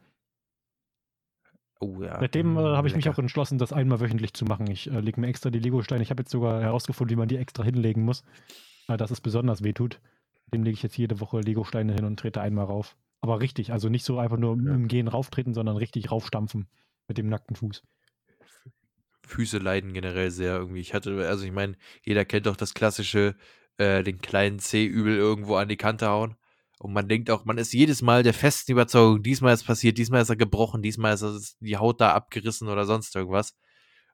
Oh ja. Seitdem äh, habe ich mich auch entschlossen, das einmal wöchentlich zu machen. Ich äh, lege mir extra die Lego-Steine. Ich habe jetzt sogar herausgefunden, wie man die extra hinlegen muss, weil das es besonders wehtut. Dem lege ich jetzt jede Woche Lego-Steine hin und trete einmal rauf. Aber richtig, also nicht so einfach nur ja. im Gehen rauftreten, sondern richtig raufstampfen mit dem nackten Fuß. Füße leiden generell sehr irgendwie. Ich hatte, also ich meine, jeder kennt doch das klassische, äh, den kleinen C übel irgendwo an die Kante hauen. Und man denkt auch, man ist jedes Mal der festen Überzeugung, diesmal ist passiert, diesmal ist er gebrochen, diesmal ist die Haut da abgerissen oder sonst irgendwas.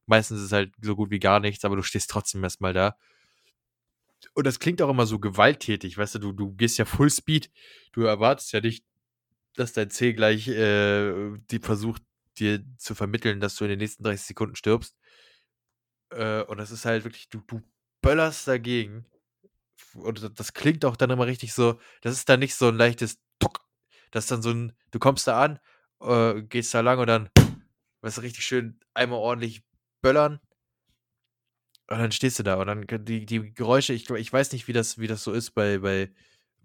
Meistens ist es halt so gut wie gar nichts, aber du stehst trotzdem erstmal da. Und das klingt auch immer so gewalttätig, weißt du, du, du gehst ja Full Speed, du erwartest ja nicht, dass dein C gleich äh, die versucht, dir zu vermitteln, dass du in den nächsten 30 Sekunden stirbst. Äh, und das ist halt wirklich, du, du böllerst dagegen und das klingt auch dann immer richtig so, das ist dann nicht so ein leichtes Tuck. Das ist dann so ein, du kommst da an, äh, gehst da lang und dann, weißt du, richtig schön einmal ordentlich böllern. Und dann stehst du da und dann die, die Geräusche, ich, ich weiß nicht, wie das, wie das so ist bei, bei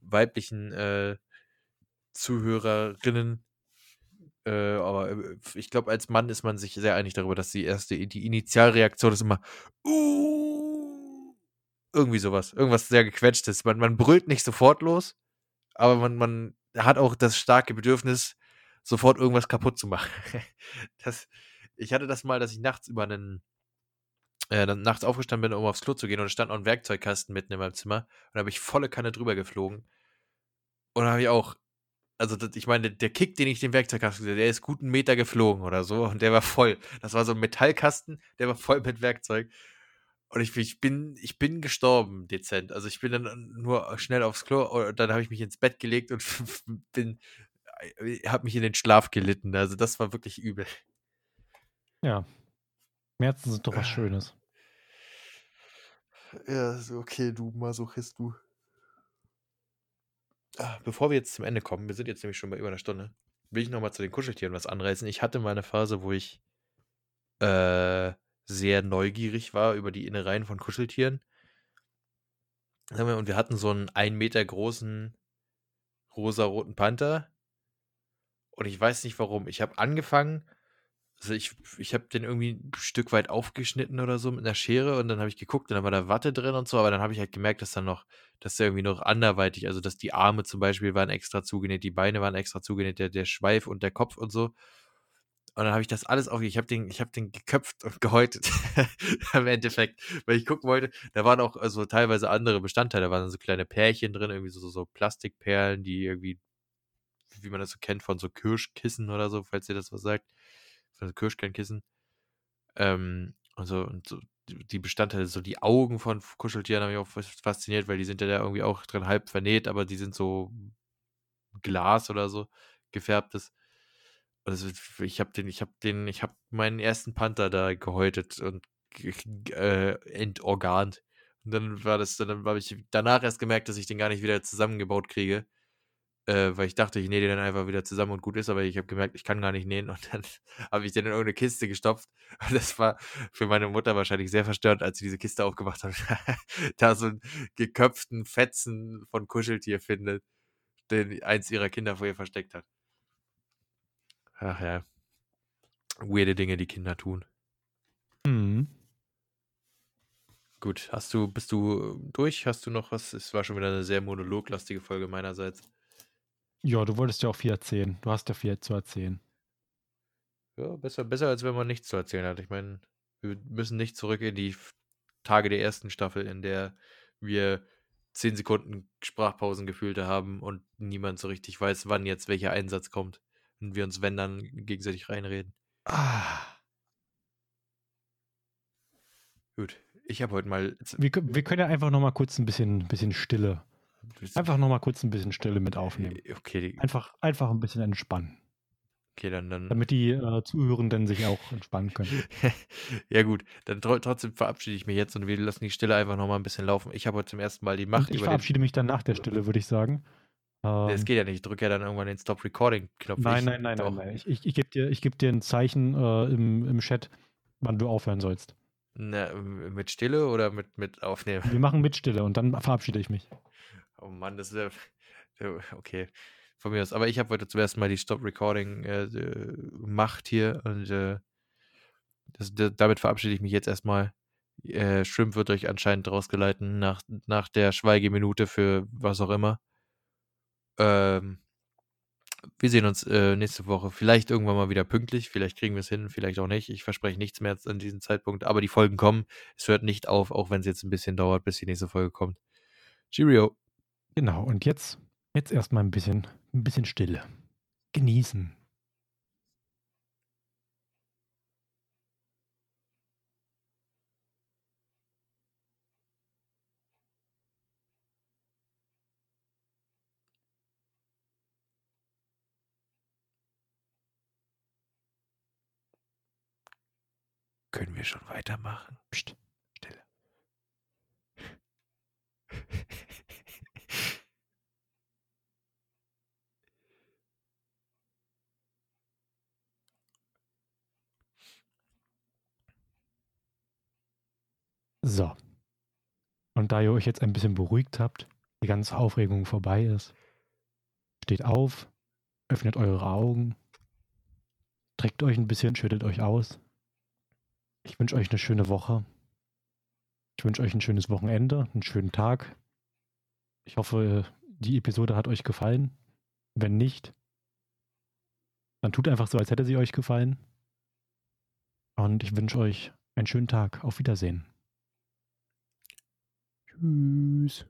weiblichen äh, Zuhörerinnen. Äh, aber äh, ich glaube, als Mann ist man sich sehr einig darüber, dass die erste, die Initialreaktion ist immer, uh, irgendwie sowas. Irgendwas sehr gequetschtes. Man, man brüllt nicht sofort los, aber man, man hat auch das starke Bedürfnis, sofort irgendwas kaputt zu machen. das, ich hatte das mal, dass ich nachts über einen, äh, nachts aufgestanden bin, um aufs Klo zu gehen und stand noch ein Werkzeugkasten mitten in meinem Zimmer und da habe ich volle Kanne drüber geflogen. Und da habe ich auch, also das, ich meine, der Kick, den ich den Werkzeugkasten, der ist guten Meter geflogen oder so und der war voll. Das war so ein Metallkasten, der war voll mit Werkzeug. Und ich, ich, bin, ich bin gestorben, dezent. Also ich bin dann nur schnell aufs Klo und dann habe ich mich ins Bett gelegt und bin, äh, habe mich in den Schlaf gelitten. Also das war wirklich übel. Ja. Schmerzen sind doch was Schönes. Ja, okay, du Masochist, du. Ah, bevor wir jetzt zum Ende kommen, wir sind jetzt nämlich schon bei über einer Stunde, will ich nochmal zu den Kuscheltieren was anreißen. Ich hatte mal eine Phase, wo ich äh, sehr neugierig war über die Innereien von Kuscheltieren. Und wir hatten so einen ein Meter großen rosa-roten Panther. Und ich weiß nicht warum. Ich habe angefangen, also ich, ich habe den irgendwie ein Stück weit aufgeschnitten oder so mit einer Schere und dann habe ich geguckt und dann war da Watte drin und so, aber dann habe ich halt gemerkt, dass dann noch, dass der irgendwie noch anderweitig, also dass die Arme zum Beispiel waren extra zugenäht, die Beine waren extra zugenäht, der, der Schweif und der Kopf und so. Und dann habe ich das alles auf. Ich habe den, habe den geköpft und gehäutet im Endeffekt, weil ich gucken wollte. Da waren auch also teilweise andere Bestandteile. Da waren so kleine Pärchen drin, irgendwie so, so Plastikperlen, die irgendwie, wie man das so kennt, von so Kirschkissen oder so, falls ihr das was sagt, von so Kirschkernkissen. Ähm, und so, und so die Bestandteile, so die Augen von Kuscheltieren haben mich auch fasziniert, weil die sind ja da irgendwie auch drin halb vernäht, aber die sind so Glas oder so gefärbtes. Also ich habe den, ich habe den, ich habe meinen ersten Panther da gehäutet und äh, entorgant. Und dann war das, dann habe ich danach erst gemerkt, dass ich den gar nicht wieder zusammengebaut kriege. Äh, weil ich dachte, ich nähe den dann einfach wieder zusammen und gut ist, aber ich habe gemerkt, ich kann gar nicht nähen und dann habe ich den in irgendeine Kiste gestopft. Und das war für meine Mutter wahrscheinlich sehr verstört, als sie diese Kiste aufgemacht hat. da so einen geköpften Fetzen von Kuscheltier findet, den eins ihrer Kinder vor ihr versteckt hat. Ach ja. Weirde Dinge, die Kinder tun. Mhm. Gut, hast du, bist du durch? Hast du noch was? Es war schon wieder eine sehr monologlastige Folge meinerseits. Ja, du wolltest ja auch viel erzählen. Du hast ja viel zu erzählen. Ja, besser, besser als wenn man nichts zu erzählen hat. Ich meine, wir müssen nicht zurück in die Tage der ersten Staffel, in der wir zehn Sekunden Sprachpausen gefühlt haben und niemand so richtig weiß, wann jetzt welcher Einsatz kommt. Und wir uns, wenn dann, gegenseitig reinreden. Ah. Gut, ich habe heute mal. Wir, wir können ja einfach noch mal kurz ein bisschen, bisschen Stille. Einfach noch mal kurz ein bisschen Stille mit aufnehmen. Okay, die- Einfach, einfach ein bisschen entspannen. okay, dann, dann. Damit die äh, Zuhörenden sich auch entspannen können. ja, gut, dann tro trotzdem verabschiede ich mich jetzt und wir lassen die Stille einfach noch mal ein bisschen laufen. Ich habe heute zum ersten Mal die Macht Und ich über den. verabschiede mich dann nach der Stille, würde ich sagen. Es Ähm, geht ja nicht. Ich drücke ja dann irgendwann den Stop Recording-Knopf. nein, nein, nein, nein, nein. Ich, ich, ich gebe dir, ich geb dir ein Zeichen äh, im, im Chat, wann du aufhören sollst. Na, mit Stille oder mit, mit Aufnehmen? Wir machen mit Stille und dann verabschiede ich mich. Oh Mann, das ist ja. ja, Okay. Von mir aus. Aber ich habe heute zum ersten Mal die Stop Recording äh, äh, hier und äh, das, da- damit verabschiede ich mich jetzt erstmal. Äh, Shrimp wird euch anscheinend rausgeleiten nach, nach der Schweigeminute für was auch immer. Ähm, wir sehen uns äh, nächste Woche. Vielleicht irgendwann mal wieder pünktlich. Vielleicht kriegen wir es hin, vielleicht auch nicht. Ich verspreche nichts mehr an diesem Zeitpunkt. Aber die Folgen kommen. Es hört nicht auf, auch wenn es jetzt ein bisschen dauert, bis die nächste Folge kommt. Cheerio. Genau, und jetzt, jetzt erstmal ein bisschen, ein bisschen Stille. Genießen. Können wir schon weitermachen? Psst, Stille. So. Und da ihr euch jetzt ein bisschen beruhigt habt, die ganze Aufregung vorbei ist, steht auf, öffnet eure Augen, trägt euch ein bisschen, schüttelt euch aus. Ich wünsche euch eine schöne Woche. Ich wünsche euch ein schönes Wochenende, einen schönen Tag. Ich hoffe, die Episode hat euch gefallen. Wenn nicht, dann tut einfach so, als hätte sie euch gefallen. Und ich wünsche euch einen schönen Tag. Auf Wiedersehen. Tschüss.